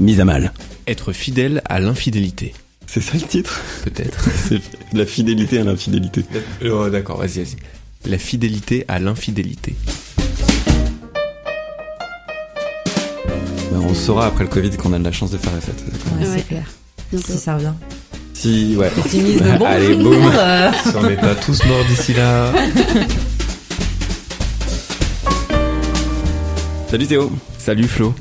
Mise à mal. Être fidèle à l'infidélité. C'est ça le titre? Peut-être. C'est la fidélité à l'infidélité. oh, d'accord, vas-y, vas-y. La fidélité à l'infidélité. Ben, on saura après le Covid qu'on a de la chance de faire la fête. Ouais, Ouais. c'est clair. Si ça revient. Si, ouais. Bonjour. Allez, boum. Euh, Si on n'est pas tous morts d'ici là. Salut Théo. Salut Flo.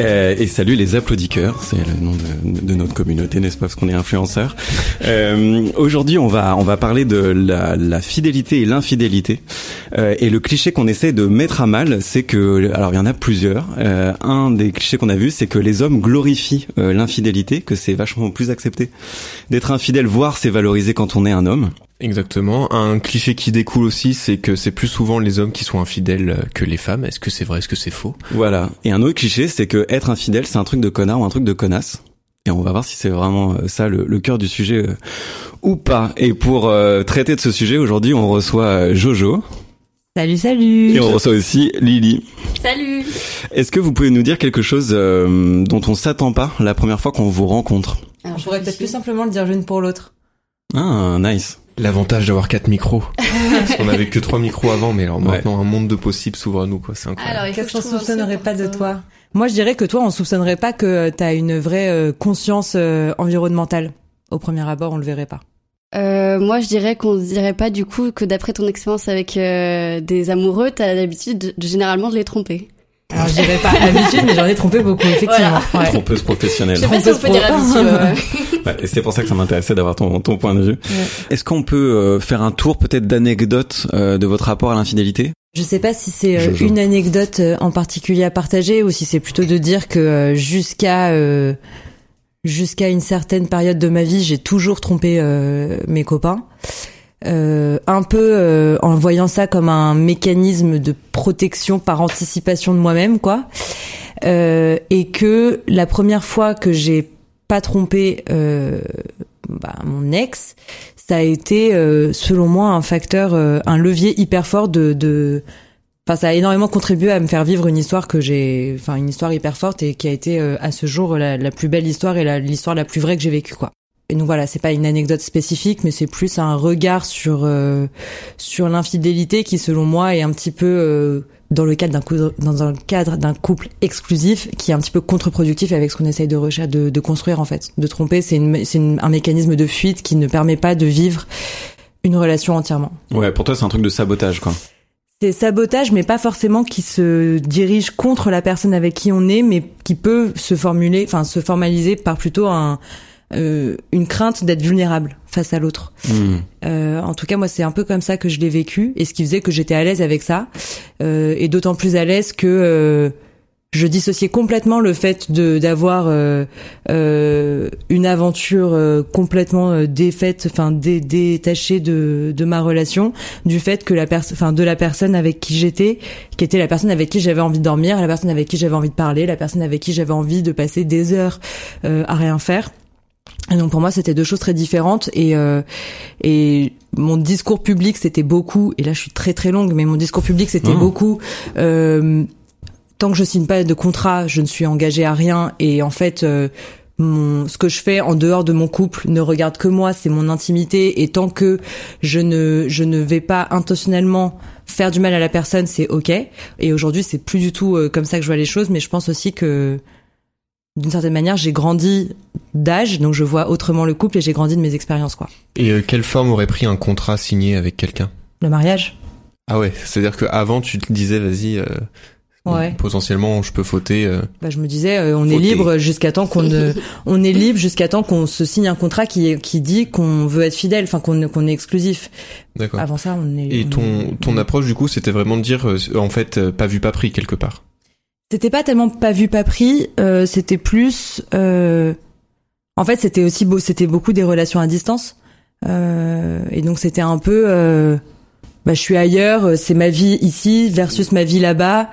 Euh, et salut les applaudisseurs, c'est le nom de, de notre communauté, n'est-ce pas, parce qu'on est influenceurs. Euh, Aujourd'hui, on va on va parler de la, la fidélité et l'infidélité. Euh, et le cliché qu'on essaie de mettre à mal, c'est que, alors il y en a plusieurs. Euh, un des clichés qu'on a vu, c'est que les hommes glorifient euh, l'infidélité, que c'est vachement plus accepté d'être infidèle, voire c'est valorisé quand on est un homme. Exactement. Un cliché qui découle aussi, c'est que c'est plus souvent les hommes qui sont infidèles que les femmes. Est-ce que c'est vrai? Est-ce que c'est faux? Voilà. Et un autre cliché, c'est que être infidèle, c'est un truc de connard ou un truc de connasse. Et on va voir si c'est vraiment euh, ça le, le cœur du sujet euh, ou pas. Et pour euh, traiter de ce sujet, aujourd'hui, on reçoit Jojo Salut, salut. et on reçoit aussi Lily. Salut Est-ce que vous pouvez nous dire quelque chose euh, dont on s'attend pas la première fois qu'on vous rencontre? Alors, On pourrait peut-être plus simplement le dire l'une pour l'autre. Ah, nice. L'avantage d'avoir quatre micros. Parce qu'on avait que trois micros avant, mais alors Ouais. maintenant un monde de possibles s'ouvre à nous, quoi. C'est incroyable. Qu'est-ce que qu'on soupçonnerait pas de toi Moi, je dirais que toi, on soupçonnerait pas que t'as une vraie euh, conscience euh, environnementale. Au premier abord, on le verrait pas. Euh, moi, je dirais qu'on dirait pas du coup que d'après ton expérience avec euh, des amoureux, t'as l'habitude de, de- généralement de les tromper. Alors, je dirais pas habitude, mais j'en ai trompé beaucoup, effectivement. Ouais. Trompeuse professionnelle. Je sais pas si on peut dire habitude. ouais. C'est pour ça que ça m'intéressait d'avoir ton, ton point de vue. Est-ce qu'on peut euh, faire un tour peut-être d'anecdotes euh, de votre rapport à l'infidélité? Je sais pas si c'est euh, Jojo. une anecdote euh, en particulier à partager ou si c'est plutôt de dire que euh, jusqu'à euh, jusqu'à une certaine période de ma vie, j'ai toujours trompé euh, mes copains. Euh, un peu euh, en voyant ça comme un mécanisme de protection par anticipation de moi-même, quoi. Euh, et que la première fois que j'ai pas trompé euh, bah, mon ex, ça a été, euh, selon moi, un facteur, euh, un levier hyper fort de, de, enfin, ça a énormément contribué à me faire vivre une histoire que j'ai, enfin, une histoire hyper forte et qui a été euh, à ce jour la, la plus belle histoire et la- l'histoire la, plus vraie que j'ai vécue, quoi. Et donc voilà, c'est pas une anecdote spécifique, mais c'est plus un regard sur euh, sur l'infidélité qui, selon moi, est un petit peu euh, dans le cadre d'un dans un cadre d'un couple exclusif qui est un petit peu contre-productif avec ce qu'on essaye de rechercher de, de construire en fait. De tromper, c'est un mécanisme de fuite qui ne permet pas de vivre une relation entièrement. Ouais, pour toi c'est un truc de sabotage quoi. C'est sabotage, mais pas forcément qui se dirige contre la personne avec qui on est, mais qui peut se formuler, enfin se formaliser par plutôt un, euh, une crainte d'être vulnérable face à l'autre. Hmm. Euh, en tout cas, moi, c'est un peu comme ça que je l'ai vécu, et ce qui faisait que j'étais à l'aise avec ça, euh, et d'autant plus à l'aise que euh, je dissociais complètement le fait de d'avoir euh, euh, une aventure euh, complètement euh, défaite, enfin dé- détachée de de ma relation, du fait que la personne, enfin de la personne avec qui j'étais, qui était la personne avec qui j'avais envie de dormir, la personne avec qui j'avais envie de parler, la personne avec qui j'avais envie de passer des heures euh, à rien faire. Et donc pour moi c'était deux choses très différentes et euh, et mon discours public c'était beaucoup et là je suis très très longue mais mon discours public c'était Mmh. beaucoup euh, tant que je signe pas de contrat je ne suis engagée à rien et en fait euh, mon, ce que je fais en dehors de mon couple ne regarde que moi, c'est mon intimité et tant que je ne je ne vais pas intentionnellement faire du mal à la personne, c'est ok. Et aujourd'hui, c'est plus du tout euh, comme ça que je vois les choses, mais je pense aussi que d'une certaine manière, j'ai grandi d'âge, donc je vois autrement le couple et j'ai grandi de mes expériences, quoi. Et euh, quelle forme aurait pris un contrat signé avec quelqu'un? Le mariage Ah ouais, c'est-à-dire que avant tu te disais vas-y, euh, Ouais. Potentiellement, je peux fauter. euh, Bah, je me disais, on est libre jusqu'à temps qu'on on est libre jusqu'à temps qu'on se signe un contrat qui qui dit qu'on veut être fidèle, enfin qu'on qu'on est exclusif. D'accord. Avant ça, on est. Et on ton ton approche du coup, c'était vraiment de dire, en fait, pas vu pas pris quelque part? C'était pas tellement pas vu pas pris, euh, c'était plus. euh, En fait, c'était aussi beau, c'était beaucoup des relations à distance, Euh, et donc c'était un peu. euh, Bah, je suis ailleurs, c'est ma vie ici versus ma vie là-bas,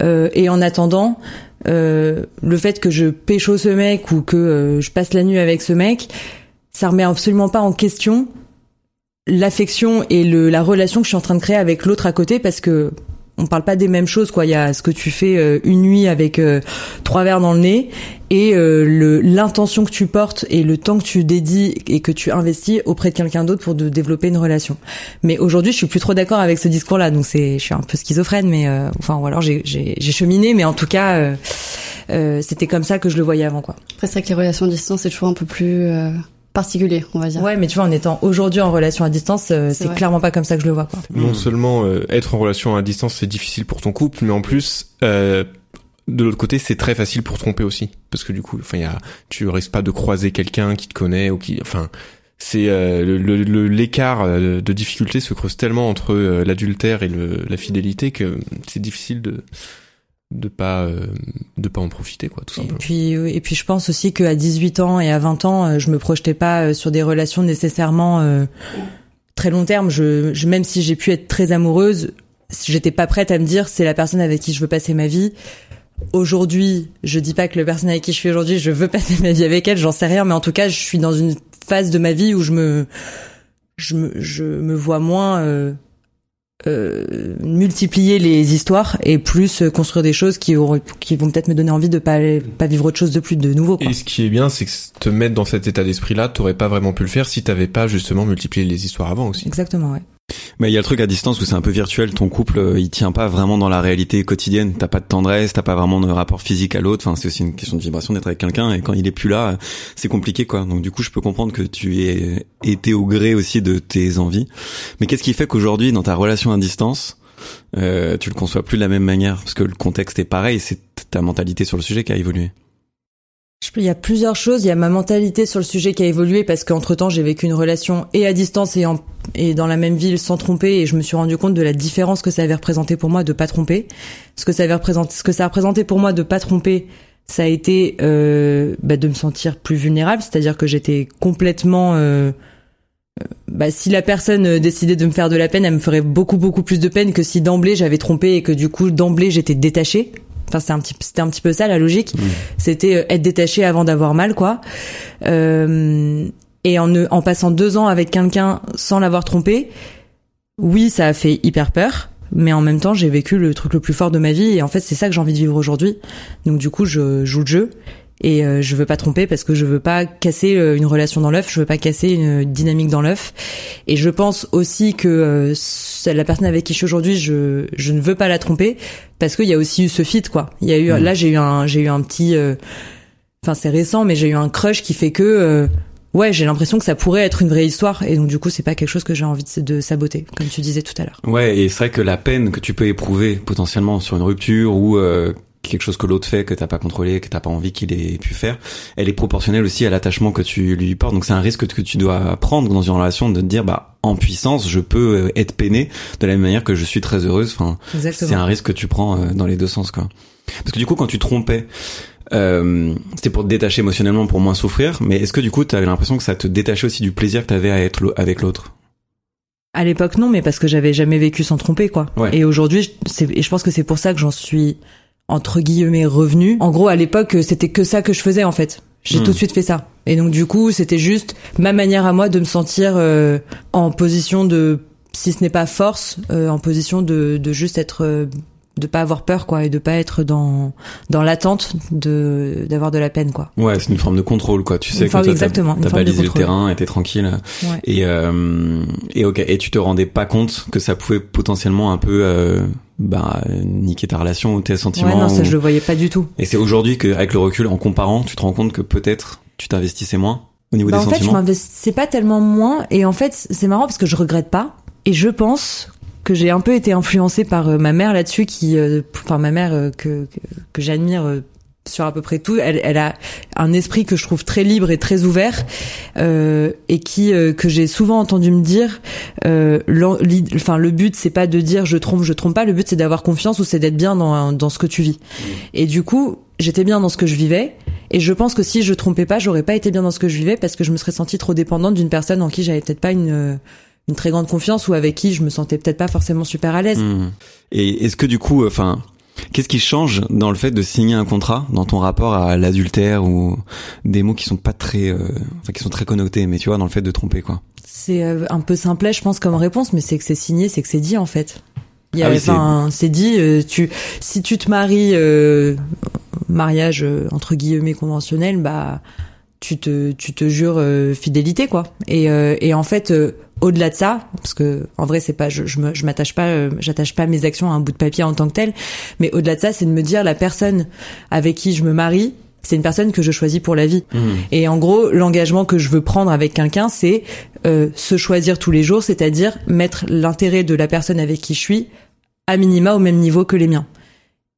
euh, et en attendant, euh, le fait que je pécho ce mec ou que je passe la nuit avec ce mec, ça remet absolument pas en question l'affection et le, la relation que je suis en train de créer avec l'autre à côté parce que on parle pas des mêmes choses quoi. Il y a ce que tu fais euh, une nuit avec euh, trois verres dans le nez et euh, le l'intention que tu portes et le temps que tu dédies et que tu investis auprès de quelqu'un d'autre pour de développer une relation. Mais aujourd'hui je suis plus trop d'accord avec ce discours là donc c'est je suis un peu schizophrène mais euh, enfin ou alors j'ai cheminé mais en tout cas euh, euh, c'était comme ça que je le voyais avant quoi. Après, c'est vrai que les relations à distance, c'est toujours un peu plus particulier, on va dire. ouais mais tu vois en étant aujourd'hui en relation à distance euh, C'est clairement pas comme ça que je le vois quoi. Non seulement euh, être en relation à distance, c'est difficile pour ton couple, mais en plus, euh, de l'autre côté, c'est très facile pour tromper aussi, parce que du coup, enfin, il y a, tu risques pas de croiser quelqu'un qui te connaît ou qui, enfin, c'est euh, le- le- le- l'écart euh, de difficulté se creuse tellement entre euh, l'adultère et le, la fidélité que c'est difficile de de pas euh, de pas en profiter quoi tout Et simplement. puis, euh, et puis je pense aussi qu'à 18 ans et à 20 ans, euh, je me projetais pas euh, sur des relations nécessairement euh, très long terme. Je, je- même si j'ai pu être très amoureuse, j'étais pas prête à me dire c'est la personne avec qui je veux passer ma vie. Aujourd'hui, je dis pas que la personne avec qui je suis aujourd'hui, je veux passer ma vie avec elle, j'en sais rien, mais en tout cas, je suis dans une phase de ma vie où je me, je me, je me vois moins euh, euh, multiplier les histoires et plus euh, construire des choses qui auraient, qui vont peut-être me donner envie de pas pas vivre autre chose de plus de nouveau. Quoi. Et ce qui est bien, c'est que te mettre dans cet état d'esprit-là, t'aurais pas vraiment pu le faire si t'avais pas justement multiplié les histoires avant aussi. Exactement, ouais. Mais il y a le truc à distance où c'est un peu virtuel. Ton couple, euh, il tient pas vraiment dans la réalité quotidienne. T'as pas de tendresse, t'as pas vraiment de rapport physique à l'autre. Enfin, c'est aussi une question de vibration d'être avec quelqu'un. Et quand il est plus là, c'est compliqué, quoi. Donc du coup, je peux comprendre que tu aies été au gré aussi de tes envies. Mais qu'est-ce qui fait qu'aujourd'hui, dans ta relation à distance, euh, tu le conçois plus de la même manière? Parce que le contexte est pareil. C'est ta mentalité sur le sujet qui a évolué. Il y a plusieurs choses. Il y a ma mentalité sur le sujet qui a évolué parce qu'entre temps, j'ai vécu une relation et à distance et, dans la même ville sans tromper et je me suis rendu compte de la différence que ça avait représenté pour moi de pas tromper. Ce que ça avait représenté, ce que ça a représenté pour moi de pas tromper, ça a été euh, bah, de me sentir plus vulnérable, c'est-à-dire que j'étais complètement euh, euh, bah, si la personne euh, décidait de me faire de la peine, elle me ferait beaucoup beaucoup plus de peine que si d'emblée j'avais trompé et que du coup d'emblée j'étais détachée. Enfin, c'est un petit, c'était un petit peu ça la logique. C'était euh, être détaché avant d'avoir mal, quoi. Euh, et en, en passant deux ans avec quelqu'un sans l'avoir trompé, oui, ça a fait hyper peur. Mais en même temps, j'ai vécu le truc le plus fort de ma vie. Et en fait, c'est ça que j'ai envie de vivre aujourd'hui. Donc, du coup, je joue le jeu. Et euh, je veux pas tromper parce que je veux pas casser euh, une relation dans l'œuf, je veux pas casser une dynamique dans l'œuf. Et je pense aussi que euh, la personne avec qui je suis aujourd'hui, je je ne veux pas la tromper parce qu'il y a aussi eu ce fit quoi. Il y a eu là j'ai eu un j'ai eu un petit euh, enfin c'est récent mais j'ai eu un crush qui fait que euh, ouais, j'ai l'impression que ça pourrait être une vraie histoire et donc du coup, c'est pas quelque chose que j'ai envie de, de saboter comme tu disais tout à l'heure. Ouais, et c'est vrai que la peine que tu peux éprouver potentiellement sur une rupture ou euh, quelque chose que l'autre fait que t'as pas contrôlé, que t'as pas envie qu'il ait pu faire, elle est proportionnelle aussi à l'attachement que tu lui portes. Donc c'est un risque que tu dois prendre dans une relation de te dire bah en puissance, je peux euh, être peiné de la même manière que je suis très heureuse. Enfin, c'est un risque que tu prends euh, dans les deux sens quoi. Parce que du coup, quand tu trompais, euh, c'était pour te détacher émotionnellement, pour moins souffrir. Mais est-ce que du coup, t'avais l'impression que ça te détachait aussi du plaisir que t'avais à être avec l'autre? À l'époque, non, mais parce que j'avais jamais vécu sans tromper, quoi. Ouais. Et aujourd'hui, je- je pense que c'est pour ça que j'en suis entre guillemets revenu. En gros, à l'époque, c'était que ça que je faisais en fait. J'ai Hmm. tout de suite fait ça. Et donc du coup, c'était juste ma manière à moi de me sentir euh, en position de, si ce n'est pas force, euh, en position de, de juste être, euh, de pas avoir peur quoi, et de pas être dans dans l'attente de d'avoir de la peine quoi. Ouais, c'est une forme de contrôle, quoi. Tu sais Une forme- que exactement, t'as balisé le terrain et t'es tranquille. Ouais. Et euh, et ok. Et tu te rendais pas compte que ça pouvait potentiellement un peu euh, bah niquer ta relation ou tes sentiments. Ouais, non, ça ou- je le voyais pas du tout. Et c'est aujourd'hui qu'avec le recul, en comparant, tu te rends compte que peut-être tu t'investissais moins au niveau Bah, des en fait, je sentiments. m'investissais pas tellement moins. Et en fait, c'est marrant parce que je regrette pas. Et je pense que j'ai un peu été influencée par euh, ma mère là-dessus, qui, euh, enfin ma mère euh, que que, que j'admire sur à peu près tout. Elle, elle a un esprit que je trouve très libre et très ouvert, euh, et qui euh, que j'ai souvent entendu me dire. Euh, Enfin, le but c'est pas de dire je trompe, je trompe pas. Le but c'est d'avoir confiance ou c'est d'être bien dans dans ce que tu vis. Et du coup, j'étais bien dans ce que je vivais. Et je pense que si je trompais pas, j'aurais pas été bien dans ce que je vivais parce que je me serais sentie trop dépendante d'une personne en qui j'avais peut-être pas une une très grande confiance ou avec qui je me sentais peut-être pas forcément super à l'aise. Hmm. Et est-ce que du coup, enfin, qu'est-ce qui change dans le fait de signer un contrat, dans ton rapport à l'adultère ou des mots qui sont pas très, euh, enfin, qui sont très connotés, mais tu vois, dans le fait de tromper, quoi? C'est euh, un peu simplet, je pense, comme réponse, mais c'est que c'est signé, c'est que c'est dit en fait. Il y a, Ah oui, enfin, c'est dit. euh, tu, si tu te maries, euh, mariage euh, entre guillemets conventionnel, bah, tu te, tu te jures euh, fidélité, quoi. Et, euh, et en fait, euh, au-delà de ça, parce que en vrai, c'est pas, je, je me- je m'attache pas, euh, j'attache pas mes actions à un bout de papier en tant que tel, mais au-delà de ça, c'est de me dire la personne avec qui je me marie, c'est une personne que je choisis pour la vie. Et en gros, l'engagement que je veux prendre avec quelqu'un, c'est euh, se choisir tous les jours, c'est-à-dire mettre l'intérêt de la personne avec qui je suis à minima au même niveau que les miens.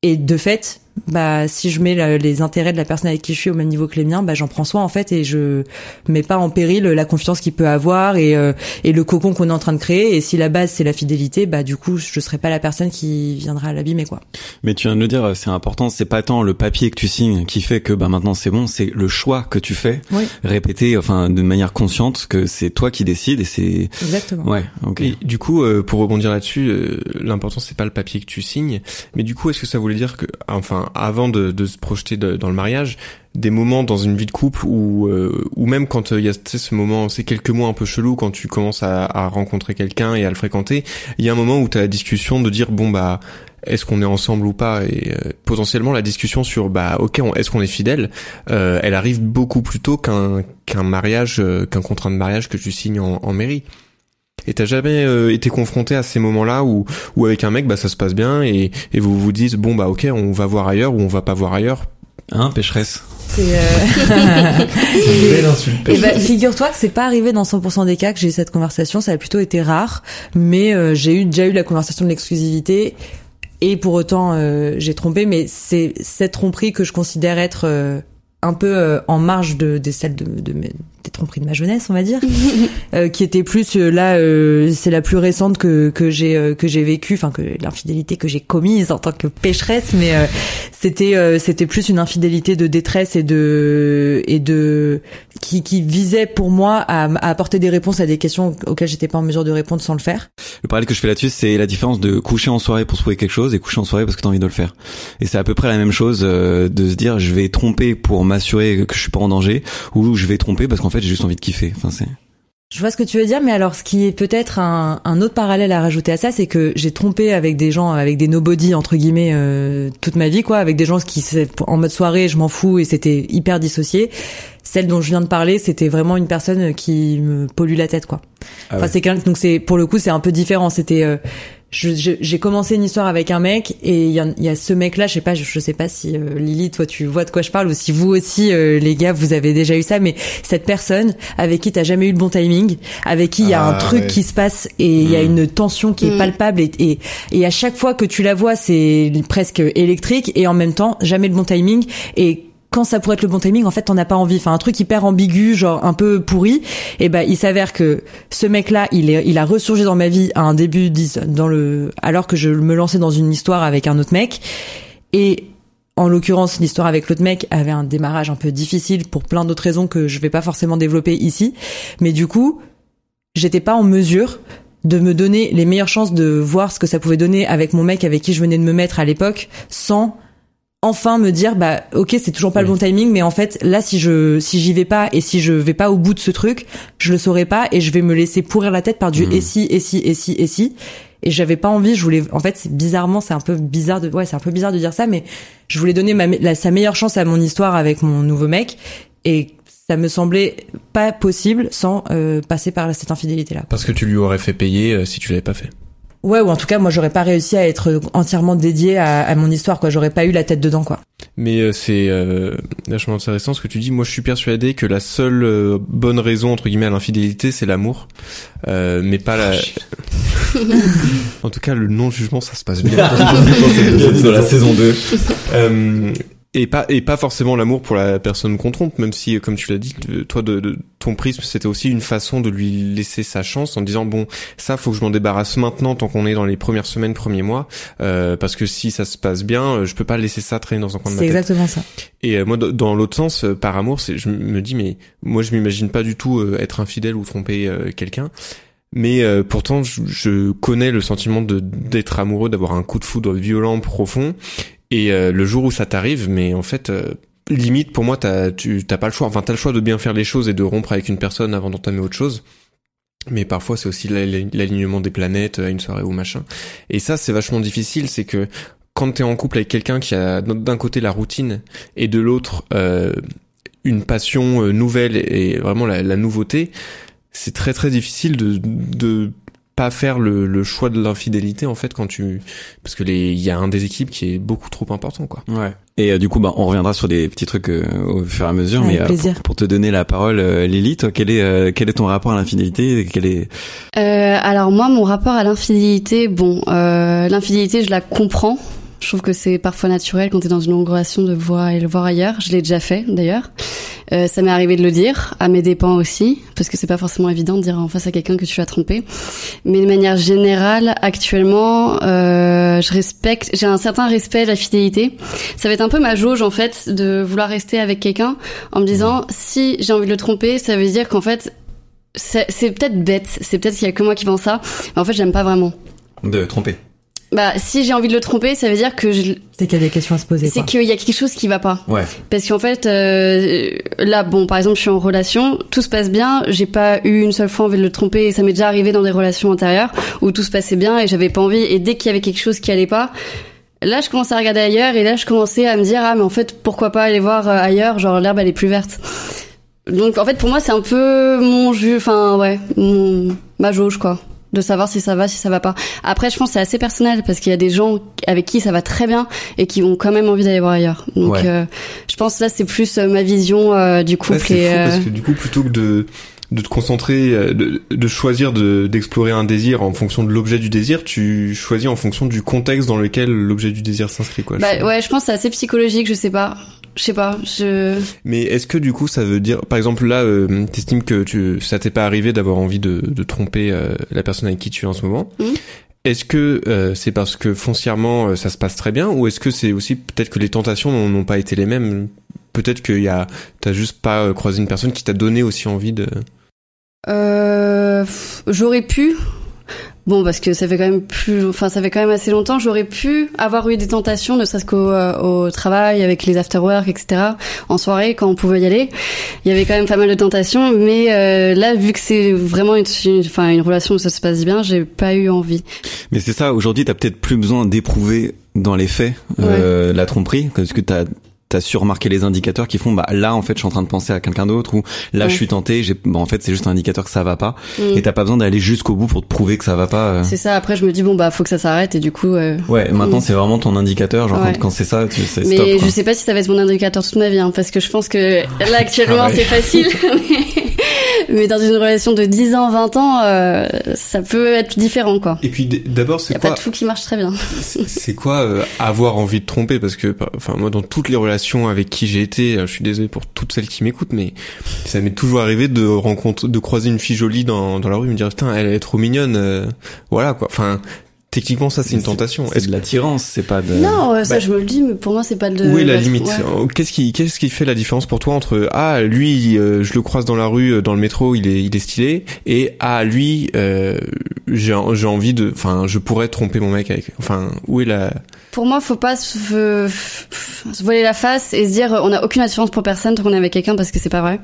Et de fait, bah si je mets la- les intérêts de la personne avec qui je suis au même niveau que les miens, bah j'en prends soin en fait et je mets pas en péril la confiance qu'il peut avoir et euh, et le cocon qu'on est en train de créer. Et si la base c'est la fidélité, bah du coup je serai pas la personne qui viendra l'abîmer quoi. Mais tu viens de le dire, c'est important. C'est pas tant le papier que tu signes qui fait que bah maintenant c'est bon, c'est le choix que tu fais, Oui. répété, enfin de manière consciente, que c'est toi qui décides et c'est Exactement. ouais, ok. Et du coup, euh, pour rebondir là-dessus, euh, l'important c'est pas le papier que tu signes, mais du coup, est-ce que ça voulait dire que, enfin, avant de, de se projeter de- dans le mariage, des moments dans une vie de couple ou euh, ou même quand euh, il y a ce moment, ces quelques mois un peu chelou quand tu commences à, à rencontrer quelqu'un et à le fréquenter, il y a un moment où tu as la discussion de dire bon bah est-ce qu'on est ensemble ou pas et euh, potentiellement la discussion sur bah ok est-ce qu'on est fidèle euh, elle arrive beaucoup plus tôt qu'un qu'un mariage euh, qu'un contrat de mariage que tu signes en, en mairie et t'as jamais euh, été confronté à ces moments-là où, où avec un mec bah ça se passe bien et, et vous vous dites bon bah ok on va voir ailleurs ou on va pas voir ailleurs. Hein, pécheresse. C'est euh... belle insulte. Eh ben, figure-toi que c'est pas arrivé dans 100% des cas que j'ai eu cette conversation, ça a plutôt été rare, mais euh, j'ai eu déjà eu la conversation de l'exclusivité et pour autant euh, j'ai trompé, mais c'est cette tromperie que je considère être euh, un peu euh, en marge de des celles de, de mes- des tromperies de ma jeunesse, on va dire, euh, qui était plus euh, là, euh, c'est la plus récente que que j'ai euh, que j'ai vécue, enfin que l'infidélité que j'ai commise en tant que pécheresse, mais euh, c'était euh, c'était plus une infidélité de détresse et de et de qui qui visait pour moi à, à apporter des réponses à des questions auxquelles j'étais pas en mesure de répondre sans le faire. Le parallèle que je fais là-dessus, c'est la différence de coucher en soirée pour se prouver quelque chose et coucher en soirée parce que t'as envie de le faire. Et c'est à peu près la même chose euh, de se dire je vais tromper pour m'assurer que je suis pas en danger ou je vais tromper parce qu'en fait j'ai juste envie de kiffer. Enfin c'est. Je vois ce que tu veux dire, mais alors ce qui est peut-être un, un autre parallèle à rajouter à ça, c'est que j'ai trompé avec des gens, avec des nobody entre guillemets euh, toute ma vie, quoi, avec des gens qui en mode soirée, je m'en fous et c'était hyper dissocié. Celle dont je viens de parler, c'était vraiment une personne qui me pollue la tête, quoi. Ah enfin, ouais. c'est quelqu'un donc c'est pour le coup c'est un peu différent. C'était euh, j'ai commencé une histoire avec un mec et il y, a- il y a ce mec là je sais pas je, je sais pas si euh, Lily toi tu vois de quoi je parle ou si vous aussi euh, les gars vous avez déjà eu ça mais cette personne avec qui t'as jamais eu le bon timing avec qui il y a un Ah, truc ouais. qui se passe et il y a Mm. une tension qui est Mm. palpable et, et et à chaque fois que tu la vois c'est presque électrique et en même temps jamais le bon timing et quand ça pourrait être le bon timing, en fait, t'en as pas envie. Enfin, un truc hyper ambigu, genre un peu pourri. Et ben, il s'avère que ce mec-là, il est, il a ressurgi dans ma vie à un début, dans le, alors que je me lançais dans une histoire avec un autre mec. Et en l'occurrence, l'histoire avec l'autre mec avait un démarrage un peu difficile pour plein d'autres raisons que je vais pas forcément développer ici. Mais du coup, j'étais pas en mesure de me donner les meilleures chances de voir ce que ça pouvait donner avec mon mec avec qui je venais de me mettre à l'époque sans enfin me dire bah ok c'est toujours pas le bon timing mais en fait là si je si j'y vais pas et si je vais pas au bout de ce truc je le saurai pas et je vais me laisser pourrir la tête par du Mhm. et si et si et si et si et j'avais pas envie je voulais en fait bizarrement c'est un peu bizarre de ouais c'est un peu bizarre de dire ça mais je voulais donner ma, la, sa meilleure chance à mon histoire avec mon nouveau mec et ça me semblait pas possible sans euh, passer par cette infidélité là Parce que tu lui aurais fait payer euh, si tu l'avais pas fait. Ouais ou en tout cas moi j'aurais pas réussi à être entièrement dédiée à, à mon histoire quoi j'aurais pas eu la tête dedans quoi Mais euh, c'est euh, vachement intéressant ce que tu dis. Moi, je suis persuadé que la seule euh, bonne raison entre guillemets à l'infidélité, c'est l'amour, euh, mais pas la. En tout cas, le non-jugement, ça se passe bien. dans la saison 2. Et pas et pas forcément l'amour pour la personne qu'on trompe, même si, comme tu l'as dit, toi, de, de- ton prisme, c'était aussi une façon de lui laisser sa chance en disant bon, ça, faut que je m'en débarrasse maintenant, tant qu'on est dans les premières semaines, premiers mois, euh, parce que si ça se passe bien, euh, je peux pas laisser ça traîner dans un coin de ma C'est tête. exactement ça. Et euh, moi, dans l'autre sens, euh, par amour, c'est, je me dis, mais moi, je m'imagine pas du tout euh, être infidèle ou tromper euh, quelqu'un. Mais euh, pourtant, je, je connais le sentiment de d'être amoureux, d'avoir un coup de foudre violent, profond. Et euh, le jour où ça t'arrive, mais en fait, euh, limite pour moi, t'as tu t'as pas le choix. Enfin, t'as le choix de bien faire les choses et de rompre avec une personne avant d'entamer autre chose. Mais parfois, c'est aussi l'al- l'alignement des planètes à une soirée ou machin. Et ça, c'est vachement difficile. C'est que quand t'es en couple avec quelqu'un qui a d'un côté la routine et de l'autre euh, une passion euh, nouvelle et vraiment la, la nouveauté, c'est très très difficile de de pas faire le, le choix de l'infidélité en fait quand tu parce que les il y a un déséquilibre qui est beaucoup trop important quoi. Ouais. Et euh, du coup, bah, on reviendra sur des petits trucs euh, au fur et à mesure. Avec mais euh, plaisir. pour, pour te donner la parole, euh, Lily, toi, quel est euh, quel est ton rapport à l'infidélité Quel est Euh, alors moi, mon rapport à l'infidélité, bon, euh, l'infidélité, je la comprends. Je trouve que c'est parfois naturel quand t'es dans une longue relation de voir et le voir ailleurs. Je l'ai déjà fait d'ailleurs. Euh, ça m'est arrivé de le dire, à mes dépens aussi, parce que c'est pas forcément évident de dire en face à quelqu'un que tu as trompé. Mais de manière générale, actuellement, euh, je respecte, j'ai un certain respect de la fidélité. Ça va être un peu ma jauge en fait de vouloir rester avec quelqu'un en me disant si j'ai envie de le tromper, ça veut dire qu'en fait c'est c'est peut-être bête, c'est peut-être qu'il y a que moi qui pense ça, mais en fait j'aime pas vraiment. de tromper Bah si j'ai envie de le tromper, ça veut dire que je... C'est qu'il y a des questions à se poser. c'est qu'il y a quelque chose qui va pas. Ouais. Parce qu'en fait, euh, là, bon, par exemple, je suis en relation, tout se passe bien, j'ai pas eu une seule fois envie de le tromper, et ça m'est déjà arrivé dans des relations antérieures où tout se passait bien et j'avais pas envie, et dès qu'il y avait quelque chose qui allait pas, là, je commençais à regarder ailleurs, et là, je commençais à me dire, ah, mais en fait, pourquoi pas aller voir euh, ailleurs, genre l'herbe, elle est plus verte. Donc, en fait, pour moi, c'est un peu mon jus, enfin, ouais, mon, ma jauge, quoi. De savoir si ça va, si ça va pas. Après, je pense que c'est assez personnel parce qu'il y a des gens avec qui ça va très bien et qui ont quand même envie d'aller voir ailleurs. Donc, Ouais. euh, je pense que là, c'est plus euh, ma vision euh, du couple c'est et. fou euh, parce que du coup plutôt que de de te concentrer, euh, de, de choisir de d'explorer un désir en fonction de l'objet du désir, tu choisis en fonction du contexte dans lequel l'objet du désir s'inscrit quoi. Bah ouais, je pense que c'est assez psychologique, je sais pas. Je sais pas, je... Mais est-ce que du coup ça veut dire, par exemple là, euh, t'estimes que tu, ça t'est pas arrivé d'avoir envie de, de tromper euh, la personne avec qui tu es en ce moment? Mhm. Est-ce que euh, c'est parce que foncièrement ça se passe très bien, ou est-ce que c'est aussi peut-être que les tentations n'ont pas été les mêmes? Peut-être qu'il y a, t'as juste pas croisé une personne qui t'a donné aussi envie de. Euh, j'aurais pu. Bon, parce que ça fait quand même plus, enfin, ça fait quand même assez longtemps. J'aurais pu avoir eu des tentations, ne serait-ce qu'au euh, au travail, avec les afterwork, etc. En soirée, quand on pouvait y aller, il y avait quand même pas mal de tentations. Mais euh, là, vu que c'est vraiment une, enfin, une relation où ça se passe bien, j'ai pas eu envie. Mais c'est ça. Aujourd'hui, t'as peut-être plus besoin d'éprouver dans les faits euh, la tromperie, parce que t'as t'as su remarquer les indicateurs qui font bah là en fait je suis en train de penser à quelqu'un d'autre ou là Ouais. je suis tenté j'ai bon en fait c'est juste un indicateur que ça va pas Mm. et t'as pas besoin d'aller jusqu'au bout pour te prouver que ça va pas euh. C'est ça. Après, je me dis bon bah, faut que ça s'arrête et du coup. euh, ouais maintenant c'est vraiment ton indicateur genre Ouais. quand, c'est ça tu c'est Mais stop quoi. je sais pas si ça va être mon indicateur toute ma vie, hein, parce que je pense que là actuellement Ah ouais. c'est facile, mais, mais dans une relation de 10 ans, 20 ans, euh, ça peut être différent quoi. Et puis d'abord c'est a pas quoi tout qui marche très bien. C'est quoi euh, avoir envie de tromper? Parce que, enfin, moi, dans toutes les relations avec qui j'ai été, euh, je suis désolé pour toutes celles qui m'écoutent, mais ça m'est toujours arrivé de rencontrer, de croiser une fille jolie dans, dans la rue, et me dire putain, elle est trop mignonne, euh, voilà quoi. Enfin, techniquement, ça c'est une tentation. c'est Est-ce de l'attirance c'est pas de non, euh, ça bah, je me le dis, mais pour moi c'est pas de. où est la bah, limite ouais. Euh, Qu'est-ce qui, qu'est-ce qui fait la différence pour toi entre ah lui, euh, je le croise dans la rue, euh, dans le métro, il est, il est stylé, et ah lui, euh, j'ai, j'ai envie de, enfin, je pourrais tromper mon mec avec. Enfin, où est la Pour moi, faut pas se, se voiler la face et se dire on n'a aucune attirance pour personne tant qu'on est avec quelqu'un parce que c'est pas vrai.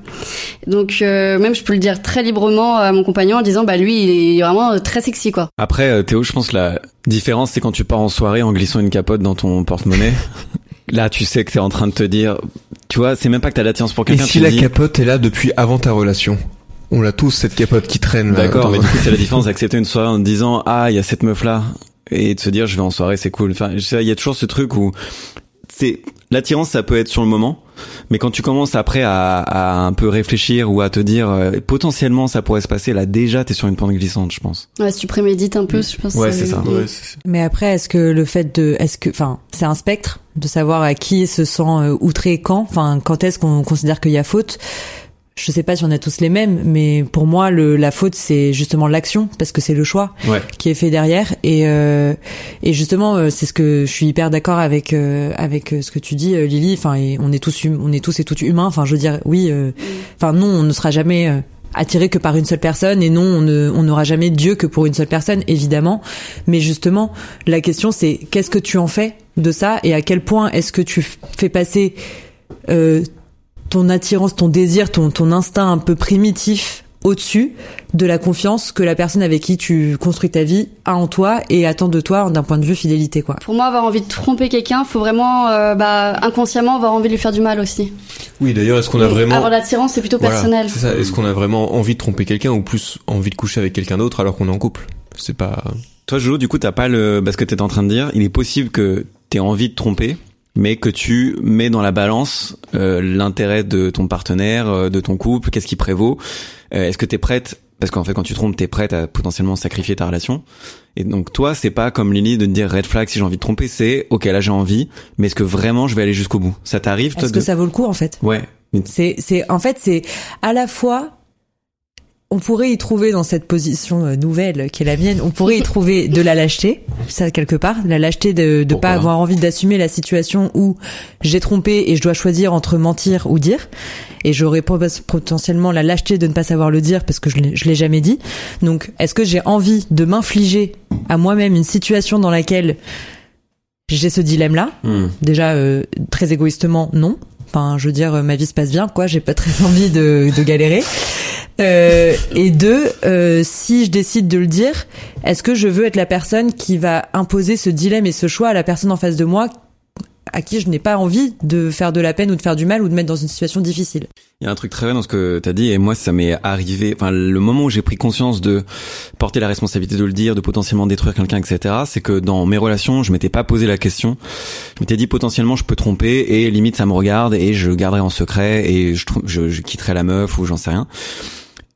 Donc euh, même je peux le dire très librement à mon compagnon en disant bah lui il est vraiment très sexy quoi. Après, Théo, je pense que la différence, c'est quand tu pars en soirée en glissant une capote dans ton porte-monnaie. Là, tu sais que t'es en train de te dire, tu vois, c'est même pas que t'as l'attirance pour Et quelqu'un. si tu la dis, capote est là depuis avant ta relation? On l'a tous cette capote qui traîne. là, D'accord, mais du coup, c'est la différence d'accepter une soirée en te disant, ah, il y a cette meuf-là. Et de se dire, je vais en soirée, c'est cool. Enfin, il y a toujours ce truc où c'est, l'attirance, ça peut être sur le moment. Mais quand tu commences après à, à un peu réfléchir ou à te dire euh, potentiellement ça pourrait se passer, là déjà t'es sur une pente glissante, je pense. Ouais, si tu prémédites un peu, je pense. Ouais, que c'est ça. Ouais, c'est- Mais après, est-ce que le fait de, est-ce que, enfin, c'est un spectre de savoir à qui se sent euh, outré quand, enfin, quand est-ce qu'on considère qu'il y a faute? Je sais pas si on a tous les mêmes, mais pour moi, le, la faute, c'est justement l'action, parce que c'est le choix Ouais. qui est fait derrière. Et, euh, et justement, euh, c'est ce que je suis hyper d'accord avec euh, avec euh, ce que tu dis, euh, Lily. Enfin, et on est tous hum- on est tous et toutes humains. Enfin, je veux dire, oui. euh, Enfin, non, on ne sera jamais attiré que par une seule personne, et non, on ne on n'aura jamais Dieu que pour une seule personne, évidemment. Mais justement, la question, c'est qu'est-ce que tu en fais de ça, et à quel point est-ce que tu fais passer euh, ton attirance, ton désir, ton, ton instinct un peu primitif au-dessus de la confiance que la personne avec qui tu construis ta vie a en toi et attend de toi d'un point de vue fidélité quoi. Pour moi, avoir envie de tromper quelqu'un, faut vraiment, euh, bah, inconsciemment, avoir envie de lui faire du mal aussi. Oui, d'ailleurs, est-ce qu'on a vraiment Avoir l'attirance, c'est plutôt Voilà, personnel. c'est ça. Est-ce qu'on a vraiment envie de tromper quelqu'un ou plus envie de coucher avec quelqu'un d'autre alors qu'on est en couple? C'est pas. Toi, Jojo, du coup, t'as pas le, parce que t'es en train de dire, il est possible que t'aies envie de tromper, mais que tu mets dans la balance euh, l'intérêt de ton partenaire, euh, de ton couple, qu'est-ce qui prévaut. Euh, Est-ce que t'es prête parce qu'en fait, quand tu trompes, t'es prête à potentiellement sacrifier ta relation. Et donc, toi, c'est pas comme Lily de te dire red flag si j'ai envie de tromper, c'est ok, là j'ai envie, mais est-ce que vraiment je vais aller jusqu'au bout? Ça t'arrive, Est-ce que de... ça vaut le coup en fait? Ouais. C'est c'est en fait c'est à la fois on pourrait y trouver dans cette position euh, nouvelle qui est la mienne, on pourrait y trouver de la lâcheté, ça quelque part, la lâcheté de de Pourquoi pas? avoir envie d'assumer la situation où j'ai trompé et je dois choisir entre mentir ou dire. Et j'aurais potentiellement la lâcheté de ne pas savoir le dire parce que je l'ai- je l'ai jamais dit. Donc, est-ce que j'ai envie de m'infliger à moi-même une situation dans laquelle j'ai ce dilemme-là? Hmm. Déjà, euh, très égoïstement, non. Enfin, je veux dire, ma vie se passe bien, quoi. J'ai pas très envie de, de galérer. Euh, et deux, euh, si je décide de le dire, est-ce que je veux être la personne qui va imposer ce dilemme et ce choix à la personne en face de moi à qui je n'ai pas envie de faire de la peine ou de faire du mal ou de mettre dans une situation difficile? Il y a un truc très vrai dans ce que t'as dit et moi ça m'est arrivé. Enfin, le moment où j'ai pris conscience de porter la responsabilité de le dire, de potentiellement détruire quelqu'un, etc. C'est que dans mes relations, je m'étais pas posé la question. Je m'étais dit potentiellement je peux tromper et limite ça me regarde et je garderai en secret et je quitterai la meuf ou j'en sais rien.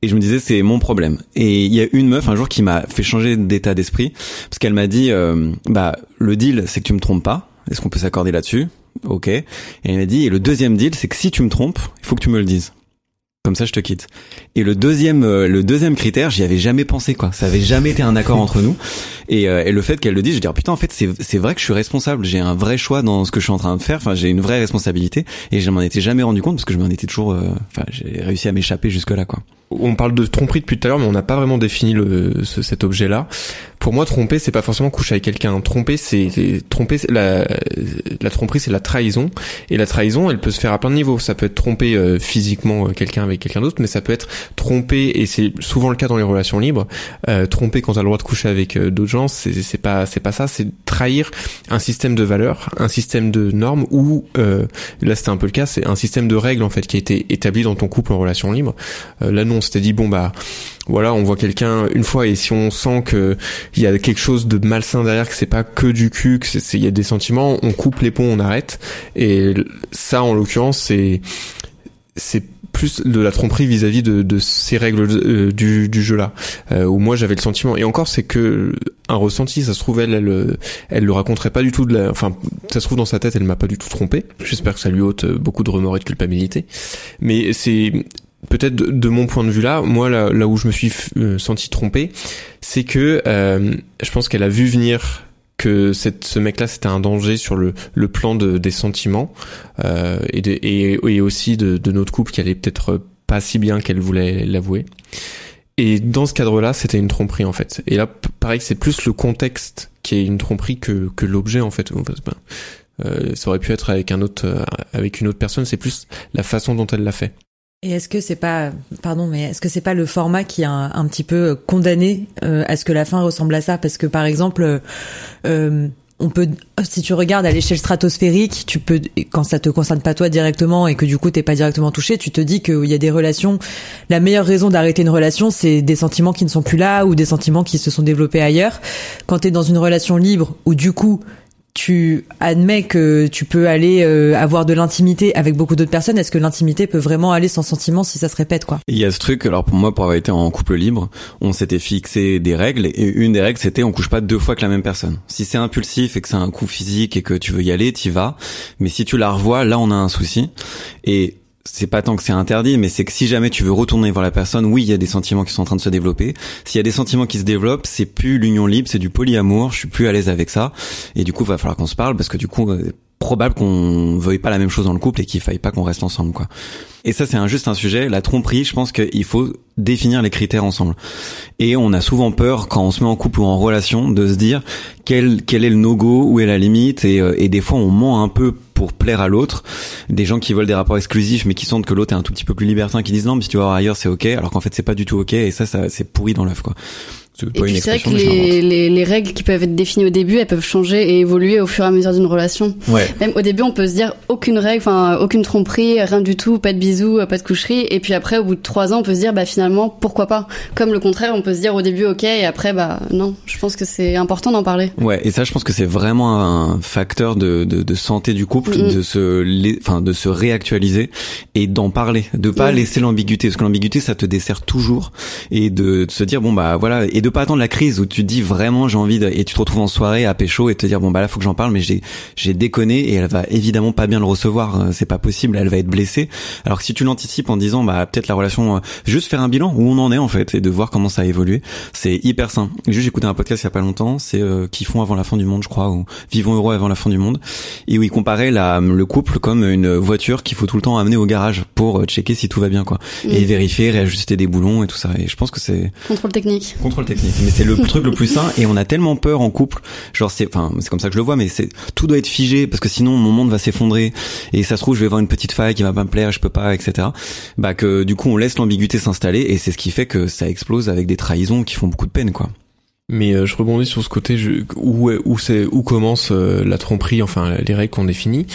Et je me disais c'est mon problème. Et il y a une meuf un jour qui m'a fait changer d'état d'esprit parce qu'elle m'a dit euh, bah le deal c'est que tu me trompes pas. Est-ce qu'on peut s'accorder là-dessus? Ok. Et elle m'a dit et le deuxième deal c'est que si tu me trompes, il faut que tu me le dises. Comme ça, je te quitte. Et le deuxième, euh, le deuxième critère, j'y avais jamais pensé, quoi. Ça avait jamais été un accord entre nous. Et, euh, et le fait qu'elle le dise, je dis, oh, putain, en fait, c'est, vrai que je suis responsable. J'ai un vrai choix dans ce que je suis en train de faire. Enfin, j'ai une vraie responsabilité. Et je m'en étais jamais rendu compte parce que je m'en étais toujours, euh, enfin, j'ai réussi à m'échapper jusque là, quoi. On parle de tromperie depuis tout à l'heure, mais on n'a pas vraiment défini le, ce- cet objet-là. Pour moi, tromper, c'est pas forcément coucher avec quelqu'un. Tromper, c'est tromper. La, la tromperie, c'est la trahison. Et la trahison, elle peut se faire à plein de niveaux. Ça peut être tromper euh, physiquement euh, quelqu'un avec quelqu'un d'autre, mais ça peut être tromper, et c'est souvent le cas dans les relations libres. Euh, tromper quand t'as le droit de coucher avec euh, d'autres gens, c'est pas c'est pas ça. C'est trahir un système de valeurs, un système de normes, ou euh, là c'était un peu le cas, c'est un système de règles en fait qui a été établi dans ton couple en relation libre. Euh, là non, on s'était dit bon bah voilà, on voit quelqu'un une fois et si on sent que il y a quelque chose de malsain derrière, que c'est pas que du cul, que c'est- il y a des sentiments, on coupe les ponts, on arrête. Et ça, en l'occurrence, c'est c'est plus de la tromperie vis-à-vis de, de ces règles euh, du, du jeu là euh, où moi j'avais le sentiment et encore c'est que un ressenti ça se trouve elle elle elle le raconterait pas du tout de la enfin ça se trouve dans sa tête elle m'a pas du tout trompé. J'espère que ça lui ôte euh, beaucoup de remords et de culpabilité. Mais c'est peut-être de, mon point de vue là, moi là, là où je me suis euh, senti trompé, c'est que je pense qu'elle a vu venir que cette, ce mec-là c'était un danger sur le, le plan de, des sentiments euh, et, de, et, et aussi de, de notre couple qui allait peut-être pas si bien qu'elle voulait l'avouer. Et dans ce cadre-là, c'était une tromperie en fait. Et là, pareil, c'est plus le contexte qui est une tromperie que, que l'objet en fait. Euh, ça aurait pu être avec un autre, euh, avec une autre personne. C'est plus la façon dont elle l'a fait. Et est-ce que c'est pas, pardon, mais est-ce que c'est pas le format qui a un, petit peu condamné euh, à ce que la fin ressemble à ça? Parce que par exemple, euh, euh, on peut, si tu regardes à l'échelle stratosphérique, tu peux, quand ça te concerne pas toi directement et que du coup t'es pas directement touché, tu te dis qu'il y a des relations. La meilleure raison d'arrêter une relation, c'est des sentiments qui ne sont plus là ou des sentiments qui se sont développés ailleurs. Quand t'es dans une relation libre où du coup tu admets que tu peux aller euh, avoir de l'intimité avec beaucoup d'autres personnes, est-ce que l'intimité peut vraiment aller sans sentiment si ça se répète quoi? Il y a ce truc, alors pour moi, pour avoir été en couple libre, on s'était fixé des règles et une des règles c'était on couche pas deux fois avec la même personne. Si c'est impulsif et que c'est un coup physique et que tu veux y aller, t'y vas. Mais si tu la revois, là on a un souci. Et c'est pas tant que c'est interdit, mais c'est que si jamais tu veux retourner voir la personne, oui, il y a des sentiments qui sont en train de se développer. S'il y a des sentiments qui se développent, c'est plus l'union libre, c'est du polyamour. Je suis plus à l'aise avec ça, et du coup, va falloir qu'on se parle parce que du coup, euh, probable qu'on veuille pas la même chose dans le couple et qu'il faille pas qu'on reste ensemble, quoi. Et ça, c'est un, juste un sujet. La tromperie, je pense qu'il faut définir les critères ensemble. Et on a souvent peur quand on se met en couple ou en relation de se dire quel quel est le no-go, où est la limite, et, euh, et des fois on ment un peu pour plaire à l'autre. Des gens qui veulent des rapports exclusifs mais qui sentent que l'autre est un tout petit peu plus libertin, qui disent non mais si tu vas voir ailleurs c'est ok, alors qu'en fait c'est pas du tout ok. Et ça, ça c'est pourri dans l'œuf quoi. C'est vrai que les, les, les, règles qui peuvent être définies au début, elles peuvent changer et évoluer au fur et à mesure d'une relation. Ouais. Même au début, on peut se dire aucune règle, enfin aucune tromperie, rien du tout, pas de bisous, pas de coucherie. Et puis après, au bout de trois ans, on peut se dire bah finalement pourquoi pas? Comme le contraire, on peut se dire au début ok et après bah non. Je pense que c'est important d'en parler. Ouais. Et ça, je pense que c'est vraiment un facteur de, de, de santé du couple, mm de se, enfin de se réactualiser et d'en parler, de pas mmh. laisser l'ambiguïté parce que l'ambiguïté ça te dessert toujours et de, de se dire bon bah voilà et de pas attendre la crise où tu dis vraiment j'ai envie de, et tu te retrouves en soirée à pécho et te dire bon bah là faut que j'en parle mais j'ai j'ai déconné et elle va évidemment pas bien le recevoir euh, c'est pas possible elle va être blessée. Alors que si tu l'anticipes en disant bah peut-être la relation euh, juste faire un bilan où on en est en fait et de voir comment ça a évolué c'est hyper sain. Juste j'ai écouté un podcast il y a pas longtemps c'est euh, qui font avant la fin du monde je crois ou vivons heureux avant la fin du monde. Et où ils comparaient la le couple comme une voiture qu'il faut tout le temps amener au garage pour checker si tout va bien quoi. Mmh. et vérifier réajuster des boulons et tout ça. Et je pense que c'est contrôle technique. Contrôle technique mais c'est le truc le plus sain et on a tellement peur en couple. Genre c'est enfin c'est comme ça que je le vois mais c'est tout doit être figé parce que sinon mon monde va s'effondrer et ça se trouve je vais voir une petite faille qui va pas me plaire je peux pas etc bah que du coup on laisse l'ambiguïté s'installer et c'est ce qui fait que ça explose avec des trahisons qui font beaucoup de peine quoi mais euh, je rebondis sur ce côté je, où où c'est où commence euh, la tromperie enfin les règles qu'on définit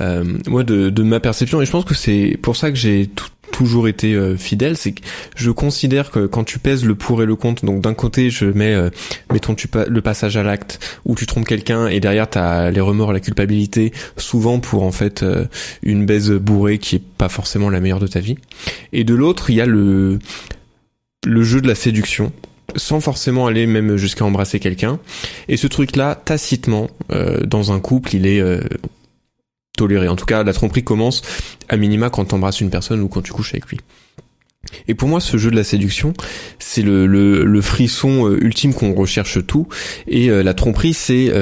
euh, moi de, de ma perception et je pense que c'est pour ça que j'ai toujours été euh, fidèle, c'est que je considère que quand tu pèses le pour et le contre, donc d'un côté je mets, euh, mettons tu pa le passage à l'acte où tu trompes quelqu'un et derrière t'as les remords, la culpabilité, souvent pour en fait euh, une baise bourrée qui est pas forcément la meilleure de ta vie. Et de l'autre il y a le le jeu de la séduction sans forcément aller même jusqu'à embrasser quelqu'un. Et ce truc-là, tacitement, euh, dans un couple, il est euh, toléré. En tout cas, la tromperie commence à minima quand t'embrasses une personne ou quand tu couches avec lui. Et pour moi, ce jeu de la séduction, c'est le, frisson euh, ultime qu'on recherche tout. Et la tromperie, c'est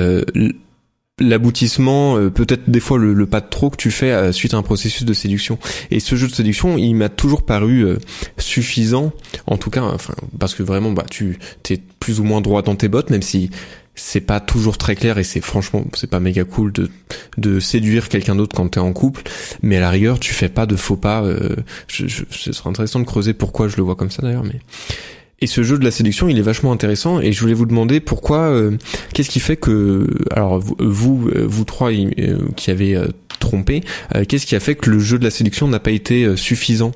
l'aboutissement, euh, peut-être des fois le, pas de trop que tu fais euh, suite à un processus de séduction. Et ce jeu de séduction, il m'a toujours paru euh, suffisant, en tout cas, parce que vraiment, bah, tu t'es plus ou moins droit dans tes bottes, même si c'est pas toujours très clair et c'est franchement c'est pas méga cool de de séduire quelqu'un d'autre quand t'es en couple mais à la rigueur tu fais pas de faux pas ce serait intéressant de creuser pourquoi je le vois comme ça d'ailleurs mais et ce jeu de la séduction, il est vachement intéressant. Et je voulais vous demander pourquoi, euh, qu'est-ce qui fait que, alors vous, vous, vous trois euh, qui avez euh, trompé, qu'est-ce qui a fait que le jeu de la séduction n'a pas été suffisant?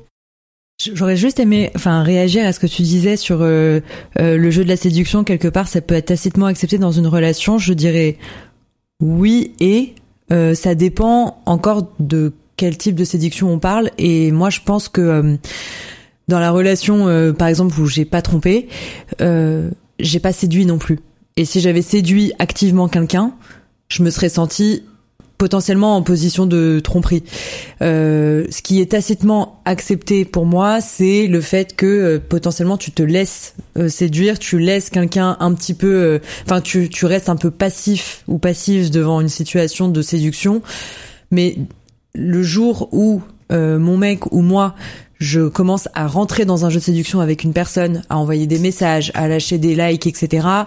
J'aurais juste aimé, enfin, réagir à ce que tu disais sur euh, euh, le jeu de la séduction. Quelque part, ça peut être tacitement accepté dans une relation. Je dirais oui et euh, ça dépend encore de quel type de séduction on parle. Et moi, je pense que dans la relation, par exemple, où j'ai pas trompé, j'ai pas séduit non plus. Et si j'avais séduit activement quelqu'un, je me serais sentie potentiellement en position de tromperie. Euh, ce qui est tacitement accepté pour moi, c'est le fait que euh, potentiellement tu te laisses euh, séduire, tu laisses quelqu'un un petit peu, euh, enfin tu, tu restes un peu passif ou passive devant une situation de séduction. Mais le jour où euh, mon mec ou moi je commence à rentrer dans un jeu de séduction avec une personne, à envoyer des messages, à lâcher des likes, etc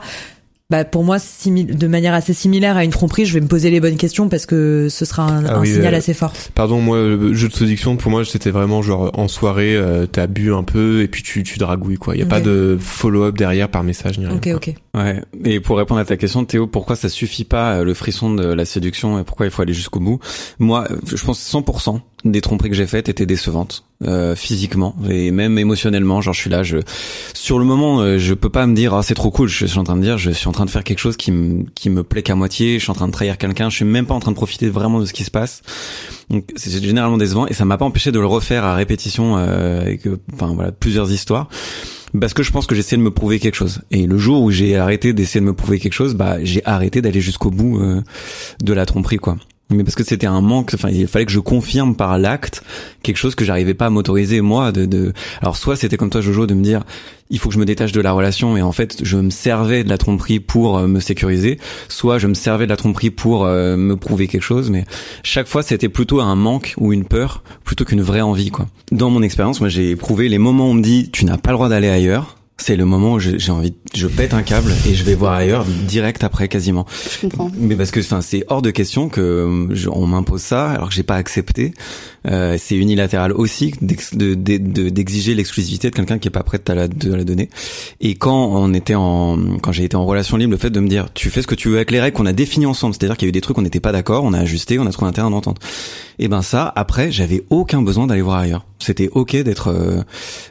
bah pour moi de manière assez similaire à une tromperie, je vais me poser les bonnes questions parce que ce sera un, ah un oui, signal euh, assez fort. Pardon, moi le jeu de séduction pour moi c'était vraiment genre en soirée euh, t'as bu un peu et puis tu tu dragouilles quoi. Il y a okay. pas de follow-up derrière par message ni rien. OK, quoi. OK. Ouais, et pour répondre à ta question Théo, pourquoi ça suffit pas euh, le frisson de la séduction et pourquoi il faut aller jusqu'au bout? Moi, je pense 100% des tromperies que j'ai faites étaient décevantes euh, physiquement et même émotionnellement. Genre je suis là je sur le moment euh, je peux pas me dire ah c'est trop cool. Je suis en train de dire je suis en train de faire quelque chose qui me qui me plaît qu'à moitié. Je suis en train de trahir quelqu'un. Je suis même pas en train de profiter vraiment de ce qui se passe. Donc c'est généralement décevant et ça m'a pas empêché de le refaire à répétition euh, avec enfin voilà plusieurs histoires. Parce que je pense que j'essaie de me prouver quelque chose. Et le jour où j'ai arrêté d'essayer de me prouver quelque chose, bah j'ai arrêté d'aller jusqu'au bout euh, de la tromperie quoi mais parce que c'était un manque enfin il fallait que je confirme par l'acte quelque chose que j'arrivais pas à m'autoriser moi de, de alors soit c'était comme toi Jojo de me dire il faut que je me détache de la relation et en fait je me servais de la tromperie pour euh, me sécuriser soit je me servais de la tromperie pour euh, me prouver quelque chose mais chaque fois c'était plutôt un manque ou une peur plutôt qu'une vraie envie quoi. Dans mon expérience moi j'ai éprouvé les moments où on me dit tu n'as pas le droit d'aller ailleurs c'est le moment où j'ai envie, je pète un câble et je vais voir ailleurs direct après quasiment. Je comprends. Mais parce que enfin c'est hors de question que on m'impose ça alors que j'ai pas accepté. Euh, c'est unilatéral aussi d'exiger l'exclusivité de quelqu'un qui est pas prêt à la, de la donner. Et quand on était en, quand j'ai été en relation libre, le fait de me dire, tu fais ce que tu veux avec les règles qu'on a définies ensemble, c'est-à-dire qu'il y a eu des trucs on n'était pas d'accord, on a ajusté, on a trouvé un terrain d'entente. Et ben ça, après, j'avais aucun besoin d'aller voir ailleurs. C'était ok d'être euh,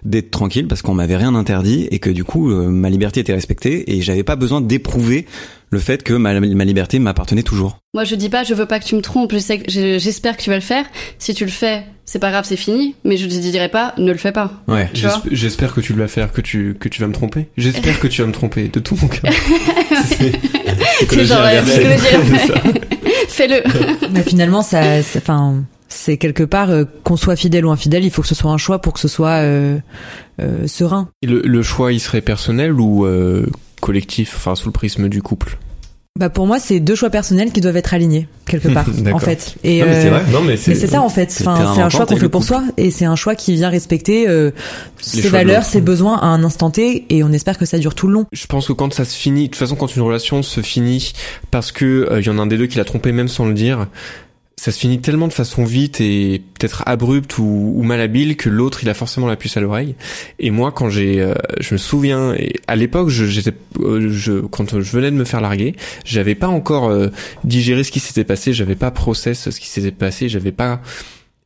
d'être tranquille parce qu'on m'avait rien interdit et que du coup euh, ma liberté était respectée et j'avais pas besoin d'éprouver le fait que ma, ma liberté m'appartenait toujours. Moi, je dis pas, je veux pas que tu me trompes. Je sais, j'espère que tu vas le faire. Si tu le fais, c'est pas grave, c'est fini. Mais je te dirais pas, ne le fais pas. Ouais. J'espère que tu le vas faire, que tu que tu vas me tromper. J'espère que tu vas me tromper de tout mon cœur. c'est genre Fais-le. Mais finalement, ça, enfin, c'est quelque part euh, qu'on soit fidèle ou infidèle, il faut que ce soit un choix pour que ce soit euh, euh, serein. le, le, choix, il serait personnel ou euh, collectif, enfin sous le prisme du couple. Bah pour moi c'est deux choix personnels qui doivent être alignés quelque part en fait. Et non, mais c'est vrai. Non mais c'est ça en fait. enfin, c'est un choix qu'on fait pour soi et c'est un choix qui vient respecter euh, ses valeurs ses besoins à un instant T et on espère que ça dure tout le long. Je pense que quand ça se finit de toute façon quand une relation se finit parce que il euh, y en a un des deux qui l'a trompé même sans le dire ça se finit tellement de façon vite et peut-être abrupte ou, malhabile que l'autre il a forcément la puce à l'oreille. Et moi quand j'ai, euh, je me souviens, et à l'époque euh, je, quand je venais de me faire larguer, j'avais pas encore euh, digéré ce qui s'était passé, j'avais pas process ce qui s'était passé, j'avais pas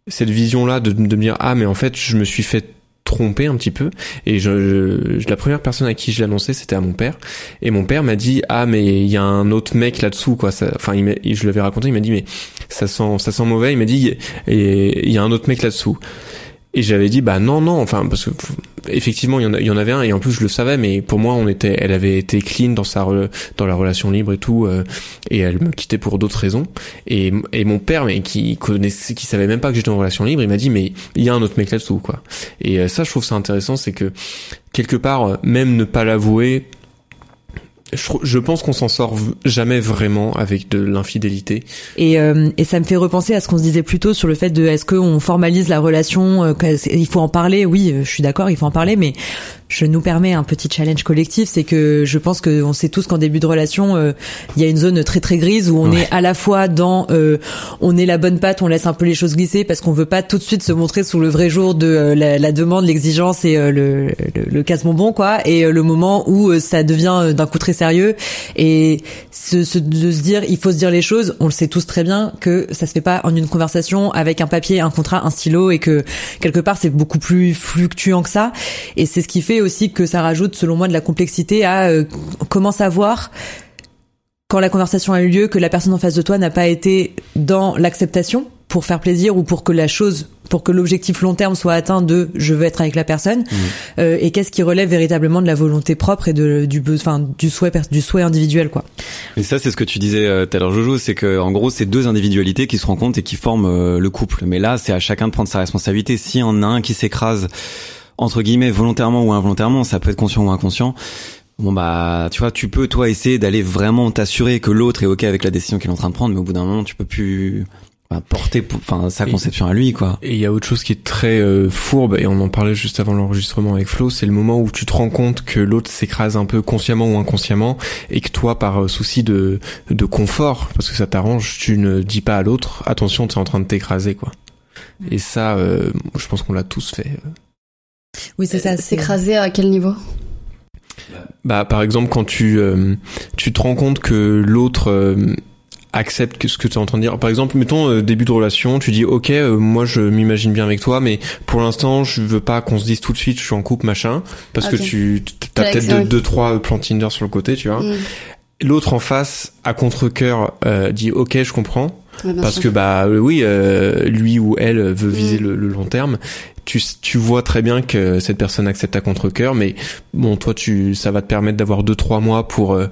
cette vision là de, de me dire ah mais en fait je me suis fait trompé un petit peu. Et je, la première personne à qui je l'annonçais c'était à mon père. Et mon père m'a dit ah mais il y a un autre mec là-dessous quoi. Enfin il je l'avais raconté il m'a dit mais ça sent ça sent mauvais. Il m'a dit et il y a un autre mec là-dessous et j'avais dit bah non non enfin parce que effectivement il y en, avait un et en plus je le savais mais pour moi on était elle avait été clean dans sa dans la relation libre et tout euh, et elle me quittait pour d'autres raisons. Et, et mon père mais qui connaissait qui savait même pas que j'étais en relation libre il m'a dit mais il y a un autre mec là-dessous quoi. Et euh, ça je trouve ça intéressant c'est que quelque part euh, même ne pas l'avouer je, pense qu'on s'en sort jamais vraiment avec de l'infidélité. Et, euh, et ça me fait repenser à ce qu'on se disait plus tôt sur le fait de est-ce qu'on formalise la relation, euh, il faut en parler. Oui, euh, je suis d'accord, il faut en parler, mais je nous permets un petit challenge collectif, c'est que je pense que on sait tous qu'en début de relation, euh, il y a une zone très très grise où on est à la fois dans, euh, on est la bonne patte, on laisse un peu les choses glisser parce qu'on veut pas tout de suite se montrer sous le vrai jour de euh, la, la, demande, l'exigence et le, le, le casse-bonbon quoi, et le moment où ça devient d'un coup très sérieux et se, se, de se dire, il faut se dire les choses. On le sait tous très bien que ça se fait pas en une conversation avec un papier, un contrat, un stylo et que quelque part c'est beaucoup plus fluctuant que ça. Et c'est ce qui fait aussi que ça rajoute, selon moi, de la complexité à euh, comment savoir quand la conversation a eu lieu que la personne en face de toi n'a pas été dans l'acceptation pour faire plaisir ou pour que la chose pour que l'objectif long terme soit atteint de je veux être avec la personne mmh. euh, et qu'est-ce qui relève véritablement de la volonté propre et de du enfin du souhait du souhait individuel quoi. Et ça c'est ce que tu disais euh, tout à l'heure Jojo, c'est que en gros c'est deux individualités qui se rencontrent et qui forment le couple. Mais là c'est à chacun de prendre sa responsabilité. Si on a un qui s'écrase entre guillemets volontairement ou involontairement, ça peut être conscient ou inconscient. Bon bah tu vois, tu peux toi essayer d'aller vraiment t'assurer que l'autre est ok avec la décision qu'il est en train de prendre, mais au bout d'un moment tu peux plus bah, porter enfin sa conception à lui quoi. Et il y a autre chose qui est très euh, fourbe et on en parlait juste avant l'enregistrement avec Flo, c'est le moment où tu te rends compte que l'autre s'écrase un peu consciemment ou inconsciemment et que toi par euh, souci de de confort parce que ça t'arrange, tu ne dis pas à l'autre attention, tu es en train de t'écraser quoi. Et ça euh, je pense qu'on l'a tous fait. Oui, c'est ça. S'écraser à quel niveau? Bah, par exemple, quand tu euh, tu te rends compte que l'autre euh, accepte ce que tu es en train de dire. Par exemple, mettons euh, début de relation, tu dis OK, euh, moi je m'imagine bien avec toi, mais pour l'instant je veux pas qu'on se dise tout de suite je suis en couple machin, parce que tu t'as T'as peut-être deux, deux trois plans Tinder sur le côté, tu vois. Mm. L'autre en face, à contre cœur, dit OK, je comprends, Ouais, parce sûr. que bah euh, oui, euh, lui ou elle veut viser Mm. le, le long terme. Tu, tu vois très bien que cette personne accepte à contre cœur, mais bon, toi, tu, ça va te permettre d'avoir deux trois mois pour euh,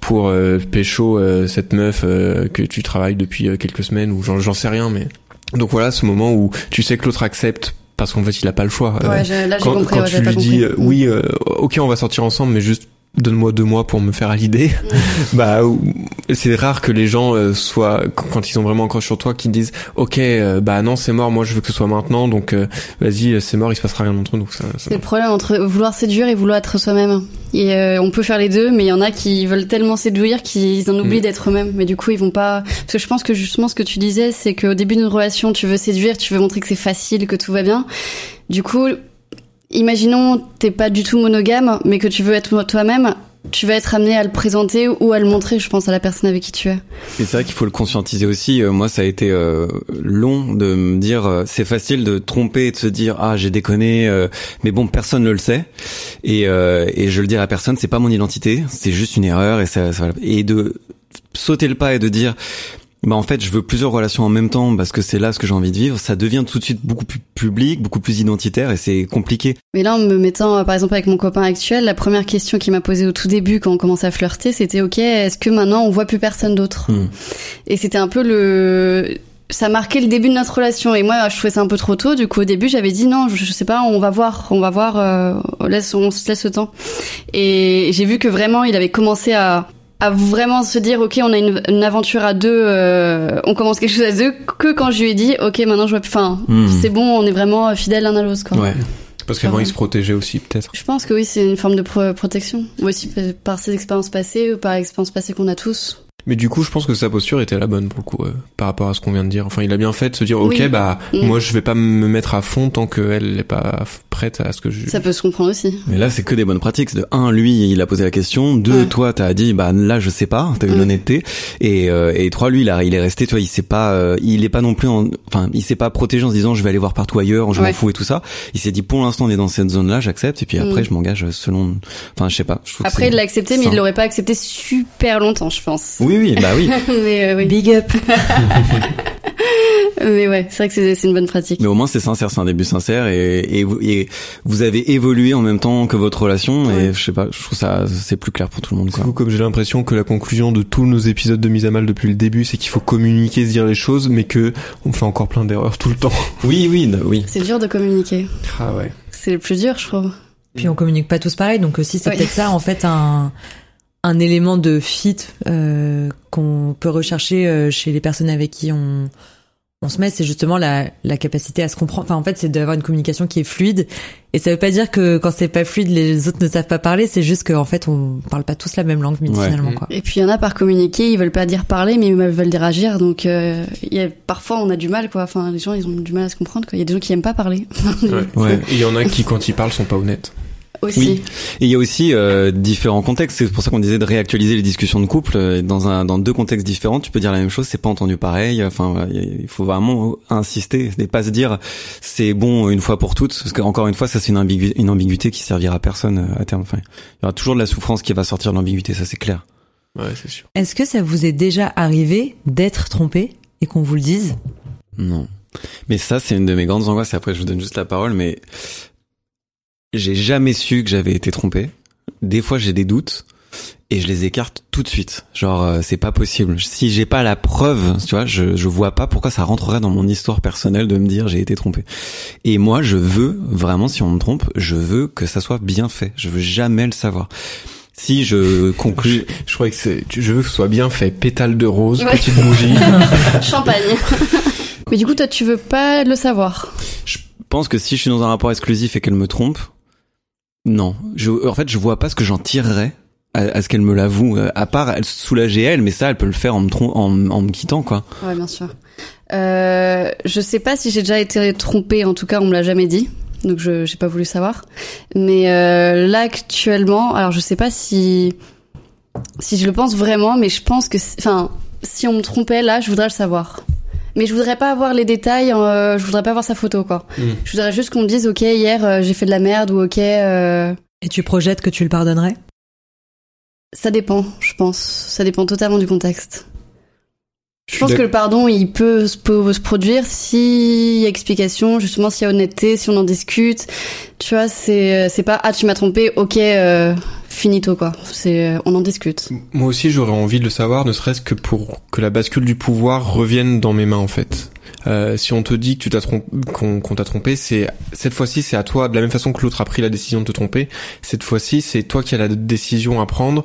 pour euh, pécho euh, cette meuf euh, que tu travailles depuis euh, quelques semaines ou j'en j'en sais rien, mais donc voilà, ce moment où tu sais que l'autre accepte parce qu'en fait, il a pas le choix. Ouais, j'ai- là quand, compris. quand ouais, tu lui dis euh, oui, euh, ok, on va sortir ensemble, mais juste donne-moi deux mois pour me faire à l'idée. bah, ou- c'est rare que les gens euh, soient quand ils ont vraiment encore sur toi, qu'ils disent ok, euh, bah non, c'est mort, moi je veux que ce soit maintenant, donc euh, vas-y, c'est mort, il se passera rien entre nous. C'est le problème entre vouloir séduire et vouloir être soi-même. Et euh, on peut faire les deux, mais il y en a qui veulent tellement séduire qu'ils en oublient Mm. d'être eux-mêmes. Mais du coup, ils vont pas. Parce que je pense que justement, ce que tu disais, c'est qu'au début d'une relation, tu veux séduire, tu veux montrer que c'est facile, que tout va bien. Du coup, imaginons t'es pas du tout monogame, mais que tu veux être toi-même. Tu vas être amené à le présenter ou à le montrer, je pense, à la personne avec qui tu es. C'est vrai qu'il faut le conscientiser aussi. Euh, moi, ça a été euh, long de me dire, euh, c'est facile de tromper et de se dire, ah, j'ai déconné, euh, mais bon, personne ne le sait. Et, euh, et je le dis à personne, c'est pas mon identité, c'est juste une erreur et ça, ça et de sauter le pas et de dire. Bah en fait, je veux plusieurs relations en même temps parce que c'est là ce que j'ai envie de vivre. Ça devient tout de suite beaucoup plus public, beaucoup plus identitaire et c'est compliqué. Mais là, en me mettant, euh, par exemple, avec mon copain actuel, la première question qu'il m'a posée au tout début quand on commençait à flirter, c'était OK, est-ce que maintenant on voit plus personne d'autre? Hmm. Et c'était un peu le ça marquait le début de notre relation et moi je trouvais ça un peu trop tôt du coup au début j'avais dit non je, je sais pas on va voir on va voir euh, on laisse on se laisse le temps et j'ai vu que vraiment il avait commencé à à vraiment se dire ok on a une, une aventure à deux euh, on commence quelque chose à deux que quand je lui ai dit ok maintenant je vois plus enfin Hmm. c'est bon on est vraiment fidèles l'un à l'autre quoi Ouais. Parce qu'avant, ils se protégeaient aussi, peut-être. je pense que oui, c'est une forme de pro- protection. Aussi par ses expériences passées ou par l'expérience passée qu'on a tous. Mais du coup, je pense que sa posture était la bonne pour le coup, euh, par rapport à ce qu'on vient de dire. Enfin, il a bien fait de se dire, ok, Oui. bah, Mm. moi, je vais pas me mettre à fond tant qu'elle n'est pas prête à ce que je. Ça peut se comprendre aussi. Mais là, c'est que des bonnes pratiques. De un, lui, il a posé la question. Deux, Ouais. toi, t'as dit, bah là, je sais pas. T'as eu Ouais. l'honnêteté. Et, euh, et trois, lui, il, a, il est resté. Tu vois, il s'est pas, euh, il est pas non plus, en, enfin, il s'est pas protégé en se disant, je vais aller voir partout ailleurs, je m'en Ouais. fous et tout ça. Il s'est dit, pour l'instant, on est dans cette zone-là, j'accepte. Et puis après, Mm. je m'engage selon. Enfin, je sais pas. Je Après, il l'a accepté, mais il l'aurait pas accepté super longtemps, je pense. Oui, oui, bah oui. mais euh, oui. Big up. Mais ouais, c'est vrai que c'est une bonne pratique. Mais au moins, c'est sincère, c'est un début sincère. Et, et, vous, et vous avez évolué en même temps que votre relation. Ouais. Et je sais pas, je trouve ça, c'est plus clair pour tout le monde, Du quoi. coup, comme j'ai l'impression que la conclusion de tous nos épisodes de mise à mal depuis le début, c'est qu'il faut communiquer, se dire les choses, mais que on fait encore plein d'erreurs tout le temps. Oui, oui, oui. C'est dur de communiquer. Ah ouais. C'est le plus dur, je trouve. Puis on communique pas tous pareil, donc aussi c'est Oui. peut-être ça en fait un un élément de fit euh, qu'on peut rechercher euh, chez les personnes avec qui on on se met, c'est justement la, la capacité à se comprendre. Enfin, en fait, c'est d'avoir une communication qui est fluide. Et ça veut pas dire que quand c'est pas fluide, les autres ne savent pas parler. C'est juste qu'en fait, on parle pas tous la même langue, mais Ouais. finalement, quoi. Et puis il y en a par communiquer, ils veulent pas dire parler, mais ils veulent dire agir. Donc euh, il y a, parfois on a du mal, quoi. Enfin, les gens ils ont du mal à se comprendre. Quoi. Il y a des gens qui aiment pas parler Ouais. Ouais. Et il y en a qui, quand ils parlent, sont pas honnêtes. Aussi. Oui. Et il y a aussi euh, différents contextes. C'est pour ça qu'on disait de réactualiser les discussions de couple Euh, dans un dans deux contextes différents. Tu peux dire la même chose, c'est pas entendu pareil. Enfin, il faut vraiment insister et pas se dire c'est bon une fois pour toutes. Parce qu'encore une fois, ça c'est une, ambigu- une ambiguïté qui servira à personne euh, à terme. Enfin, il y aura toujours de la souffrance qui va sortir de l'ambiguïté, ça c'est clair. Ouais, c'est sûr. Est-ce que ça vous est déjà arrivé d'être trompé et qu'on vous le dise? Non. Mais ça, c'est une de mes grandes angoisses. Et après, je vous donne juste la parole. Mais j'ai jamais su que j'avais été trompé. Des fois, j'ai des doutes et je les écarte tout de suite. Genre, euh, c'est pas possible. Si j'ai pas la preuve, tu vois, je je vois pas pourquoi ça rentrerait dans mon histoire personnelle de me dire j'ai été trompé. Et moi, je veux vraiment, si on me trompe, je veux que ça soit bien fait. Je veux jamais le savoir. Si je conclus, Je croyais que c'est, je veux que ce soit bien fait. Pétale de rose, Ouais. petite bougie. Champagne. mais du coup, toi, tu veux pas le savoir? Je pense que si je suis dans un rapport exclusif et qu'elle me trompe, non. En fait, je vois pas ce que j'en tirerais à, ce qu'elle me l'avoue. euh, À part elle soulager elle, mais ça, elle peut le faire en me, en, me quittant, quoi. Ouais, bien sûr. Euh, je sais pas si j'ai déjà été trompée. En tout cas, on me l'a jamais dit. Donc, je j'ai pas voulu savoir. Mais euh, là, actuellement, alors je sais pas si si je le pense vraiment, mais je pense que, enfin, si on me trompait là, je voudrais le savoir. Mais je voudrais pas avoir les détails, euh, je voudrais pas avoir sa photo quoi. Mm. Je voudrais juste qu'on me dise ok hier euh, j'ai fait de la merde ou ok euh, Et tu projettes que tu le pardonnerais? Ça dépend, je pense. Ça dépend totalement du contexte. Je pense que le pardon, il peut se, peut se produire s'il y a explication, justement s'il y a honnêteté, si on en discute. Tu vois, c'est c'est pas ah tu m'as trompé, ok, euh, finito quoi. C'est euh, on en discute. Moi aussi, j'aurais envie de le savoir, ne serait-ce que pour que la bascule du pouvoir revienne dans mes mains, en fait. Euh, si on te dit que tu t'as qu'on t'a trompé, c'est cette fois-ci c'est à toi de la même façon que l'autre a pris la décision de te tromper. Cette fois-ci, c'est toi qui as la décision à prendre.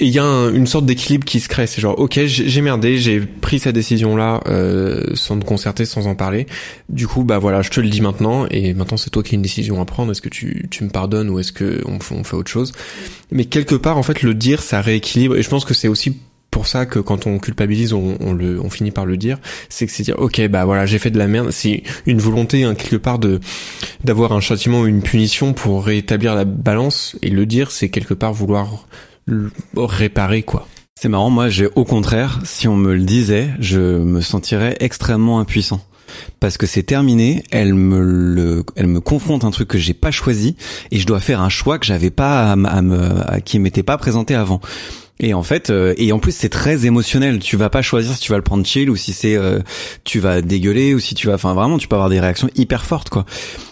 Et il y a un- une sorte d'équilibre qui se crée. C'est genre, ok, j'ai merdé, j'ai pris cette décision-là euh, sans te concerter, sans en parler. Du coup, bah voilà, je te le dis maintenant. Et maintenant, c'est toi qui as une décision à prendre. Est-ce que tu, tu me pardonnes ou est-ce que on, fait autre chose? Mais quelque part, en fait, le dire, ça rééquilibre. Et je pense que c'est aussi pour ça que quand on culpabilise, on, le, on finit par le dire. C'est que c'est dire, ok, bah voilà, j'ai fait de la merde. C'est une volonté hein, quelque part de d'avoir un châtiment ou une punition pour rétablir la balance. Et le dire, c'est quelque part vouloir réparer quoi. C'est marrant, moi j'ai au contraire, si on me le disait, je me sentirais extrêmement impuissant. Parce que c'est terminé, elle me le, elle me confronte un truc que j'ai pas choisi et je dois faire un choix que j'avais pas à, à me, à- qui m'était pas présenté avant. Et en fait, euh, et en plus c'est très émotionnel. Tu vas pas choisir si tu vas le prendre chill ou si c'est euh, tu vas dégueuler ou si tu vas, enfin vraiment, tu peux avoir des réactions hyper fortes quoi.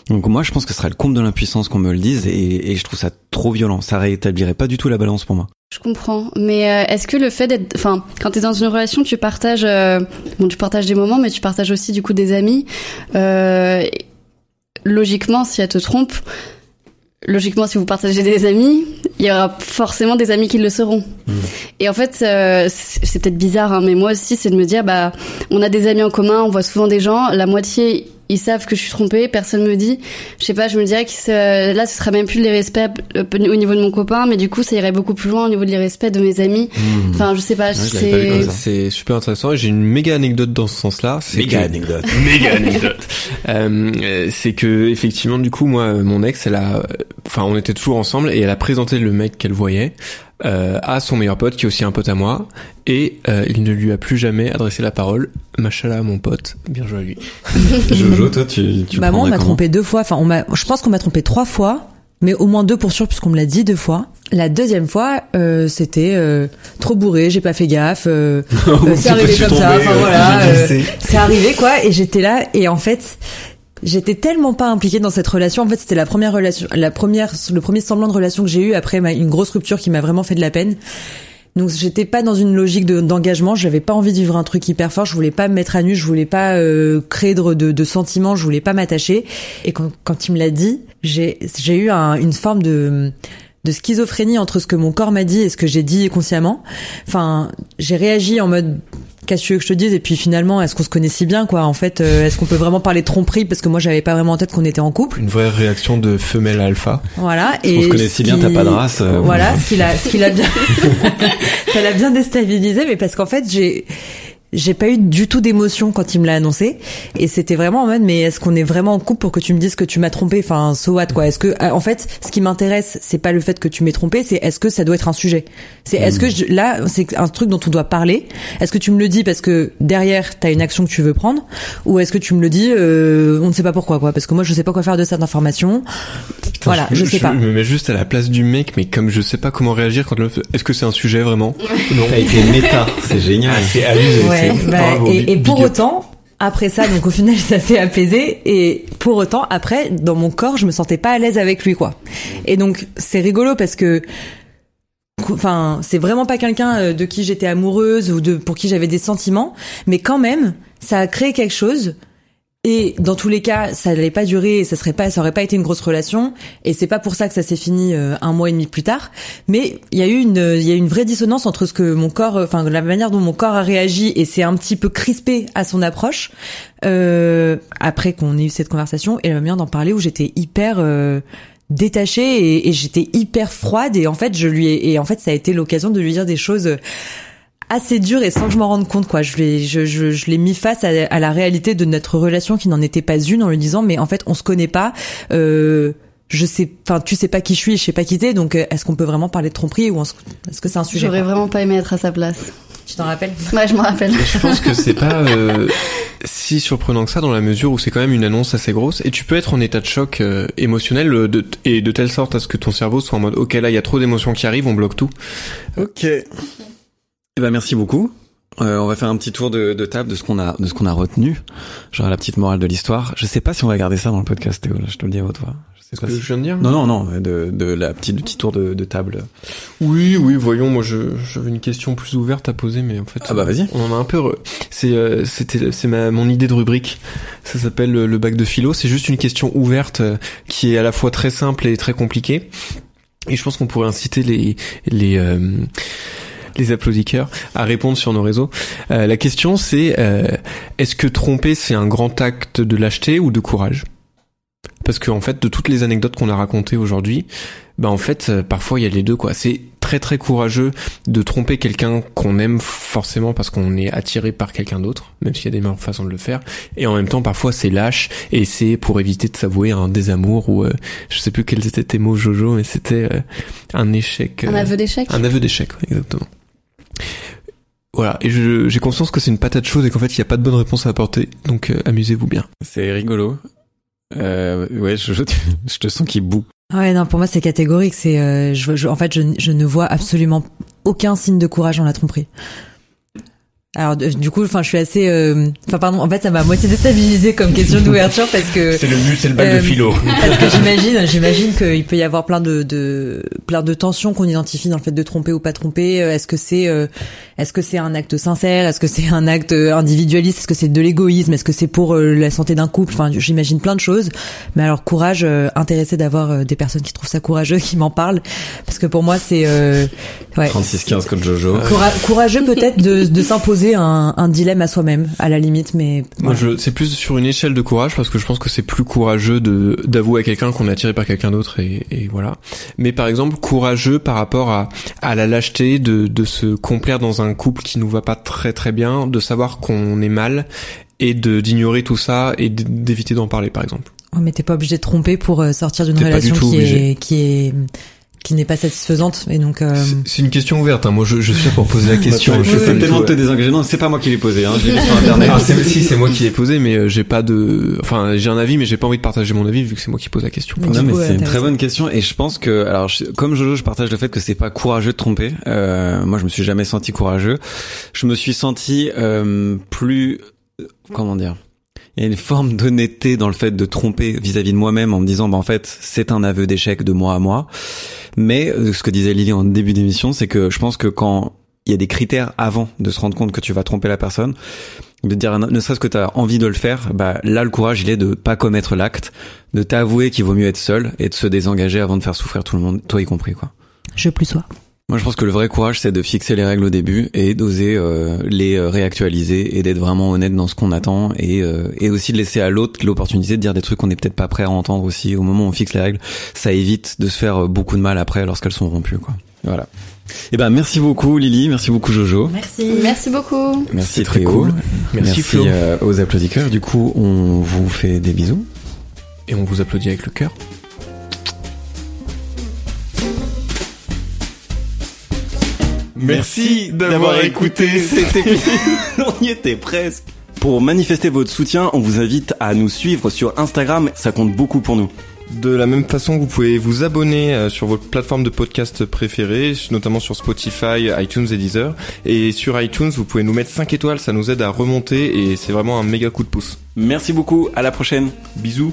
Donc moi je pense que ce serait le comble de l'impuissance qu'on me le dise et, et je trouve ça trop violent. Ça rétablirait pas du tout la balance pour moi. Je comprends. Mais euh, est-ce que le fait d'être, enfin, quand t'es dans une relation, tu partages, euh, bon, tu partages des moments, mais tu partages aussi du coup des amis. Euh, logiquement, si elle te trompe, logiquement, si vous partagez des amis, il y aura forcément des amis qui le seront. Et en fait, euh, c'est c'est peut-être bizarre, hein, mais moi aussi, c'est de me dire, bah, on a des amis en commun, on voit souvent des gens, la moitié ils savent que je suis trompée, personne me dit. Je sais pas, je me dirais que ce- là, ce serait même plus les respects euh, au niveau de mon copain, mais du coup, ça irait beaucoup plus loin au niveau des respects de mes amis. Enfin, je sais pas, comme c'est. C'est super intéressant et j'ai une méga anecdote dans ce sens-là. Que- anecdote. méga anecdote. Euh, euh, c'est que effectivement, du coup, moi, euh, mon ex, elle a, euh, enfin, on était toujours ensemble et elle a présenté le mec qu'elle voyait euh, à son meilleur pote, qui est aussi un pote à moi, et euh, il ne lui a plus jamais adressé la parole. Machallah, mon pote, bien joué à lui. Jojo, toi, tu, tu bah moi on m'a trompé deux fois. Enfin on m'a, je pense qu'on m'a trompé trois fois, mais au moins deux pour sûr puisqu'on me l'a dit deux fois. La deuxième fois, euh, c'était euh, trop bourré, j'ai pas fait gaffe. euh, euh, c'est arrivé comme ça. Enfin voilà, euh, c'est arrivé quoi. Et j'étais là et en fait. J'étais tellement pas impliquée dans cette relation. En fait, c'était la première relation, la première, le premier semblant de relation que j'ai eu après une grosse rupture qui m'a vraiment fait de la peine. Donc j'étais pas dans une logique de- d'engagement, j'avais pas envie de vivre un truc hyper fort, je voulais pas me mettre à nu, je voulais pas euh, créer de, de, de sentiments, je voulais pas m'attacher. Et quand, quand il me l'a dit, j'ai eu un- une forme de de schizophrénie entre ce que mon corps m'a dit et ce que j'ai dit consciemment. Enfin, j'ai réagi en mode qu'est-ce que tu veux que je te dise et puis finalement est-ce qu'on se connaît si bien quoi? En fait euh, est-ce qu'on peut vraiment parler de tromperie? Parce que moi j'avais pas vraiment en tête qu'on était en couple. Une vraie réaction de femelle alpha. voilà Parce qu'on se connaît si bien, t'as pas de race, euh, voilà ce qu'il a ce qu'il a bien ça l'a bien déstabilisé mais parce qu'en fait j'ai j'ai pas eu du tout d'émotion quand il me l'a annoncé. Et c'était vraiment en mode mais est-ce qu'on est vraiment en couple pour que tu me dises que tu m'as trompé? Enfin so what quoi? Est-ce que euh, en fait ce qui m'intéresse c'est pas le fait que tu m'aies trompé c'est est-ce que ça doit être un sujet? C'est est-ce que je- là c'est un truc dont on doit parler. Est-ce que tu me le dis parce que derrière t'as une action que tu veux prendre? Ou est-ce que tu me le dis euh, on ne sait pas pourquoi quoi? Parce que moi je sais pas quoi faire de cette information voilà je, sais pas me mets juste à la place du mec, mais comme je sais pas comment réagir quand le est-ce que c'est un sujet vraiment Non. T'as été méta, c'est génial. Ah, c'est abusé. Ouais, c'est- bah, bravo, et, et pour autant, après ça, donc au final, ça s'est apaisé. Et pour autant, après, dans mon corps, je me sentais pas à l'aise avec lui, quoi. Et donc, c'est rigolo parce que, enfin, c'est vraiment pas quelqu'un euh, de qui j'étais amoureuse ou de pour qui j'avais des sentiments, mais quand même, ça a créé quelque chose. Et dans tous les cas, ça n'allait pas durer, ça serait pas, ça aurait pas été une grosse relation. Et c'est pas pour ça que ça s'est fini euh, un mois et demi plus tard. Mais il y a eu une, il y a eu une vraie dissonance entre ce que mon corps, euh, enfin la manière dont mon corps a réagi et c'est un petit peu crispé à son approche euh, après qu'on ait eu cette conversation et la manière d'en parler où j'étais hyper euh, détachée et, et j'étais hyper froide et en fait je lui ai, et en fait ça a été l'occasion de lui dire des choses assez dures et sans que je m'en rende compte quoi je l'ai je, je, je l'ai mis face à, à la réalité de notre relation qui n'en était pas une en lui disant mais en fait on se connaît pas euh, je sais enfin tu sais pas qui je suis je sais pas qui t'es donc euh, est-ce qu'on peut vraiment parler de tromperie ou est-ce que c'est un sujet J'aurais vraiment pas aimé être à sa place. Tu t'en rappelles? Ouais, je me rappelle. Et je pense que c'est pas euh, si surprenant que ça dans la mesure où c'est quand même une annonce assez grosse et tu peux être en état de choc euh, émotionnel de, et de telle sorte à ce que ton cerveau soit en mode ok là il y a trop d'émotions qui arrivent on bloque tout. Ok. Eh ben merci beaucoup. Euh, on va faire un petit tour de, de table de ce qu'on a de ce qu'on a retenu. Genre la petite morale de l'histoire. Je sais pas si on va garder ça dans le podcast Théo. Là, je te le dis à haute voix. Je sais Ce pas que si- je viens de dire Non non non de, de la petite du petit tour de, de table. Oui oui voyons moi je j'avais une question plus ouverte à poser mais en fait Ah bah vas-y. on en a un peu re- c'est euh, c'était c'est ma mon idée de rubrique ça s'appelle le, le bac de philo c'est juste une question ouverte euh, qui est à la fois très simple et très compliquée et je pense qu'on pourrait inciter les les euh, les applaudisseurs à répondre sur nos réseaux. Euh, la question c'est euh, est-ce que tromper c'est un grand acte de lâcheté ou de courage? Parce que en fait de toutes les anecdotes qu'on a racontées aujourd'hui, bah en fait euh, parfois il y a les deux quoi. C'est très très courageux de tromper quelqu'un qu'on aime forcément parce qu'on est attiré par quelqu'un d'autre, même s'il y a des meilleures façons de le faire. Et en même temps parfois c'est lâche et c'est pour éviter de s'avouer un désamour ou euh, je sais plus quels étaient tes mots Jojo, mais c'était euh, un échec. Un euh, aveu d'échec? un aveu d'échec, exactement. Voilà, et j'ai conscience que c'est une patate chaude et qu'en fait il n'y a pas de bonne réponse à apporter, donc euh, amusez-vous bien. C'est rigolo. Euh, ouais, je, je, je te sens qu'il boue. Ouais, non, pour moi c'est catégorique. C'est, euh, je, je- en fait, je, je ne vois absolument aucun signe de courage dans la tromperie. Alors du coup, enfin, je suis assez, euh, enfin pardon, en fait, ça m'a à moitié déstabilisé comme question d'ouverture parce que le but, c'est le bac de Euh, philo. parce que j'imagine, j'imagine qu'il peut y avoir plein de, de plein de tensions qu'on identifie dans le fait de tromper ou pas tromper. Euh, Est-ce que c'est, euh, est-ce que c'est un acte sincère? Est-ce que c'est un acte individualiste? Est-ce que c'est de l'égoïsme? Est-ce que c'est pour euh, la santé d'un couple? Enfin, j'imagine plein de choses. Mais alors, courage, euh, intéressé d'avoir euh, des personnes qui trouvent ça courageux, qui m'en parlent, parce que pour moi, c'est euh, ouais. 36-15 contre Jojo. Coura- courageux peut-être de, de s'imposer un, un dilemme à soi-même, à la limite, mais Moi, voilà. je, c'est plus sur une échelle de courage parce que je pense que c'est plus courageux de d'avouer à quelqu'un qu'on est attiré par quelqu'un d'autre et, et voilà. Mais par exemple, courageux par rapport à à la lâcheté de de se complaire dans un couple qui nous va pas très très bien, de savoir qu'on est mal et de d'ignorer tout ça et d'éviter d'en parler par exemple. Ouais, mais t'es pas obligé de tromper pour euh, sortir d'une relation qui obligé. est qui est qui n'est pas satisfaisante et donc euh, C'est- une question ouverte. Hein. Moi, je, je suis là pour poser la question. Bah, je je fais sais pas tellement du te c'est pas moi qui l'ai posé. Hein. Je l'ai vu sur internet. Ah, c'est, si, c'est moi qui l'ai posé, mais euh, j'ai pas de, enfin, j'ai un avis, mais j'ai pas envie de partager mon avis vu que c'est moi qui pose la question. Mais Non mais c'est une très bonne question et je pense que alors je- comme Jojo je partage le fait que c'est pas courageux de tromper. Euh, moi je me suis jamais senti courageux. Je me suis senti euh, plus euh, comment dire? Il y a une forme d'honnêteté dans le fait de tromper vis-à-vis de moi-même en me disant bah en fait c'est un aveu d'échec de moi à moi. Mais euh, ce que disait Lily en début d'émission c'est que je pense que quand il y a des critères avant de se rendre compte que tu vas tromper la personne, de dire ne serait-ce que tu as envie de le faire, bah là le courage il est de pas commettre l'acte, de t'avouer qu'il vaut mieux être seul et de se désengager avant de faire souffrir tout le monde, toi y compris quoi. je plus sois. Moi je pense que le vrai courage c'est de fixer les règles au début et d'oser euh, les euh, réactualiser et d'être vraiment honnête dans ce qu'on attend et euh, et aussi de laisser à l'autre l'opportunité de dire des trucs qu'on n'est peut-être pas prêt à entendre aussi au moment où on fixe les règles, ça évite de se faire euh, beaucoup de mal après lorsqu'elles sont rompues quoi. Voilà. Et ben merci beaucoup Lily, merci beaucoup Jojo. Merci. Merci beaucoup. Merci C'est très Théo. cool. Merci, Flo. euh, aux applaudisseurs. Du coup, on vous fait des bisous. Et on vous applaudit avec le cœur. Merci d'avoir écouté cet épisode. on y était presque. Pour manifester votre soutien, on vous invite à nous suivre sur Instagram. Ça compte beaucoup pour nous. De la même façon, vous pouvez vous abonner euh, sur votre plateforme de podcast préférée, notamment sur Spotify, iTunes et Deezer. Et sur iTunes, vous pouvez nous mettre 5 étoiles, ça nous aide à remonter et c'est vraiment un méga coup de pouce. Merci beaucoup. À la prochaine. Bisous.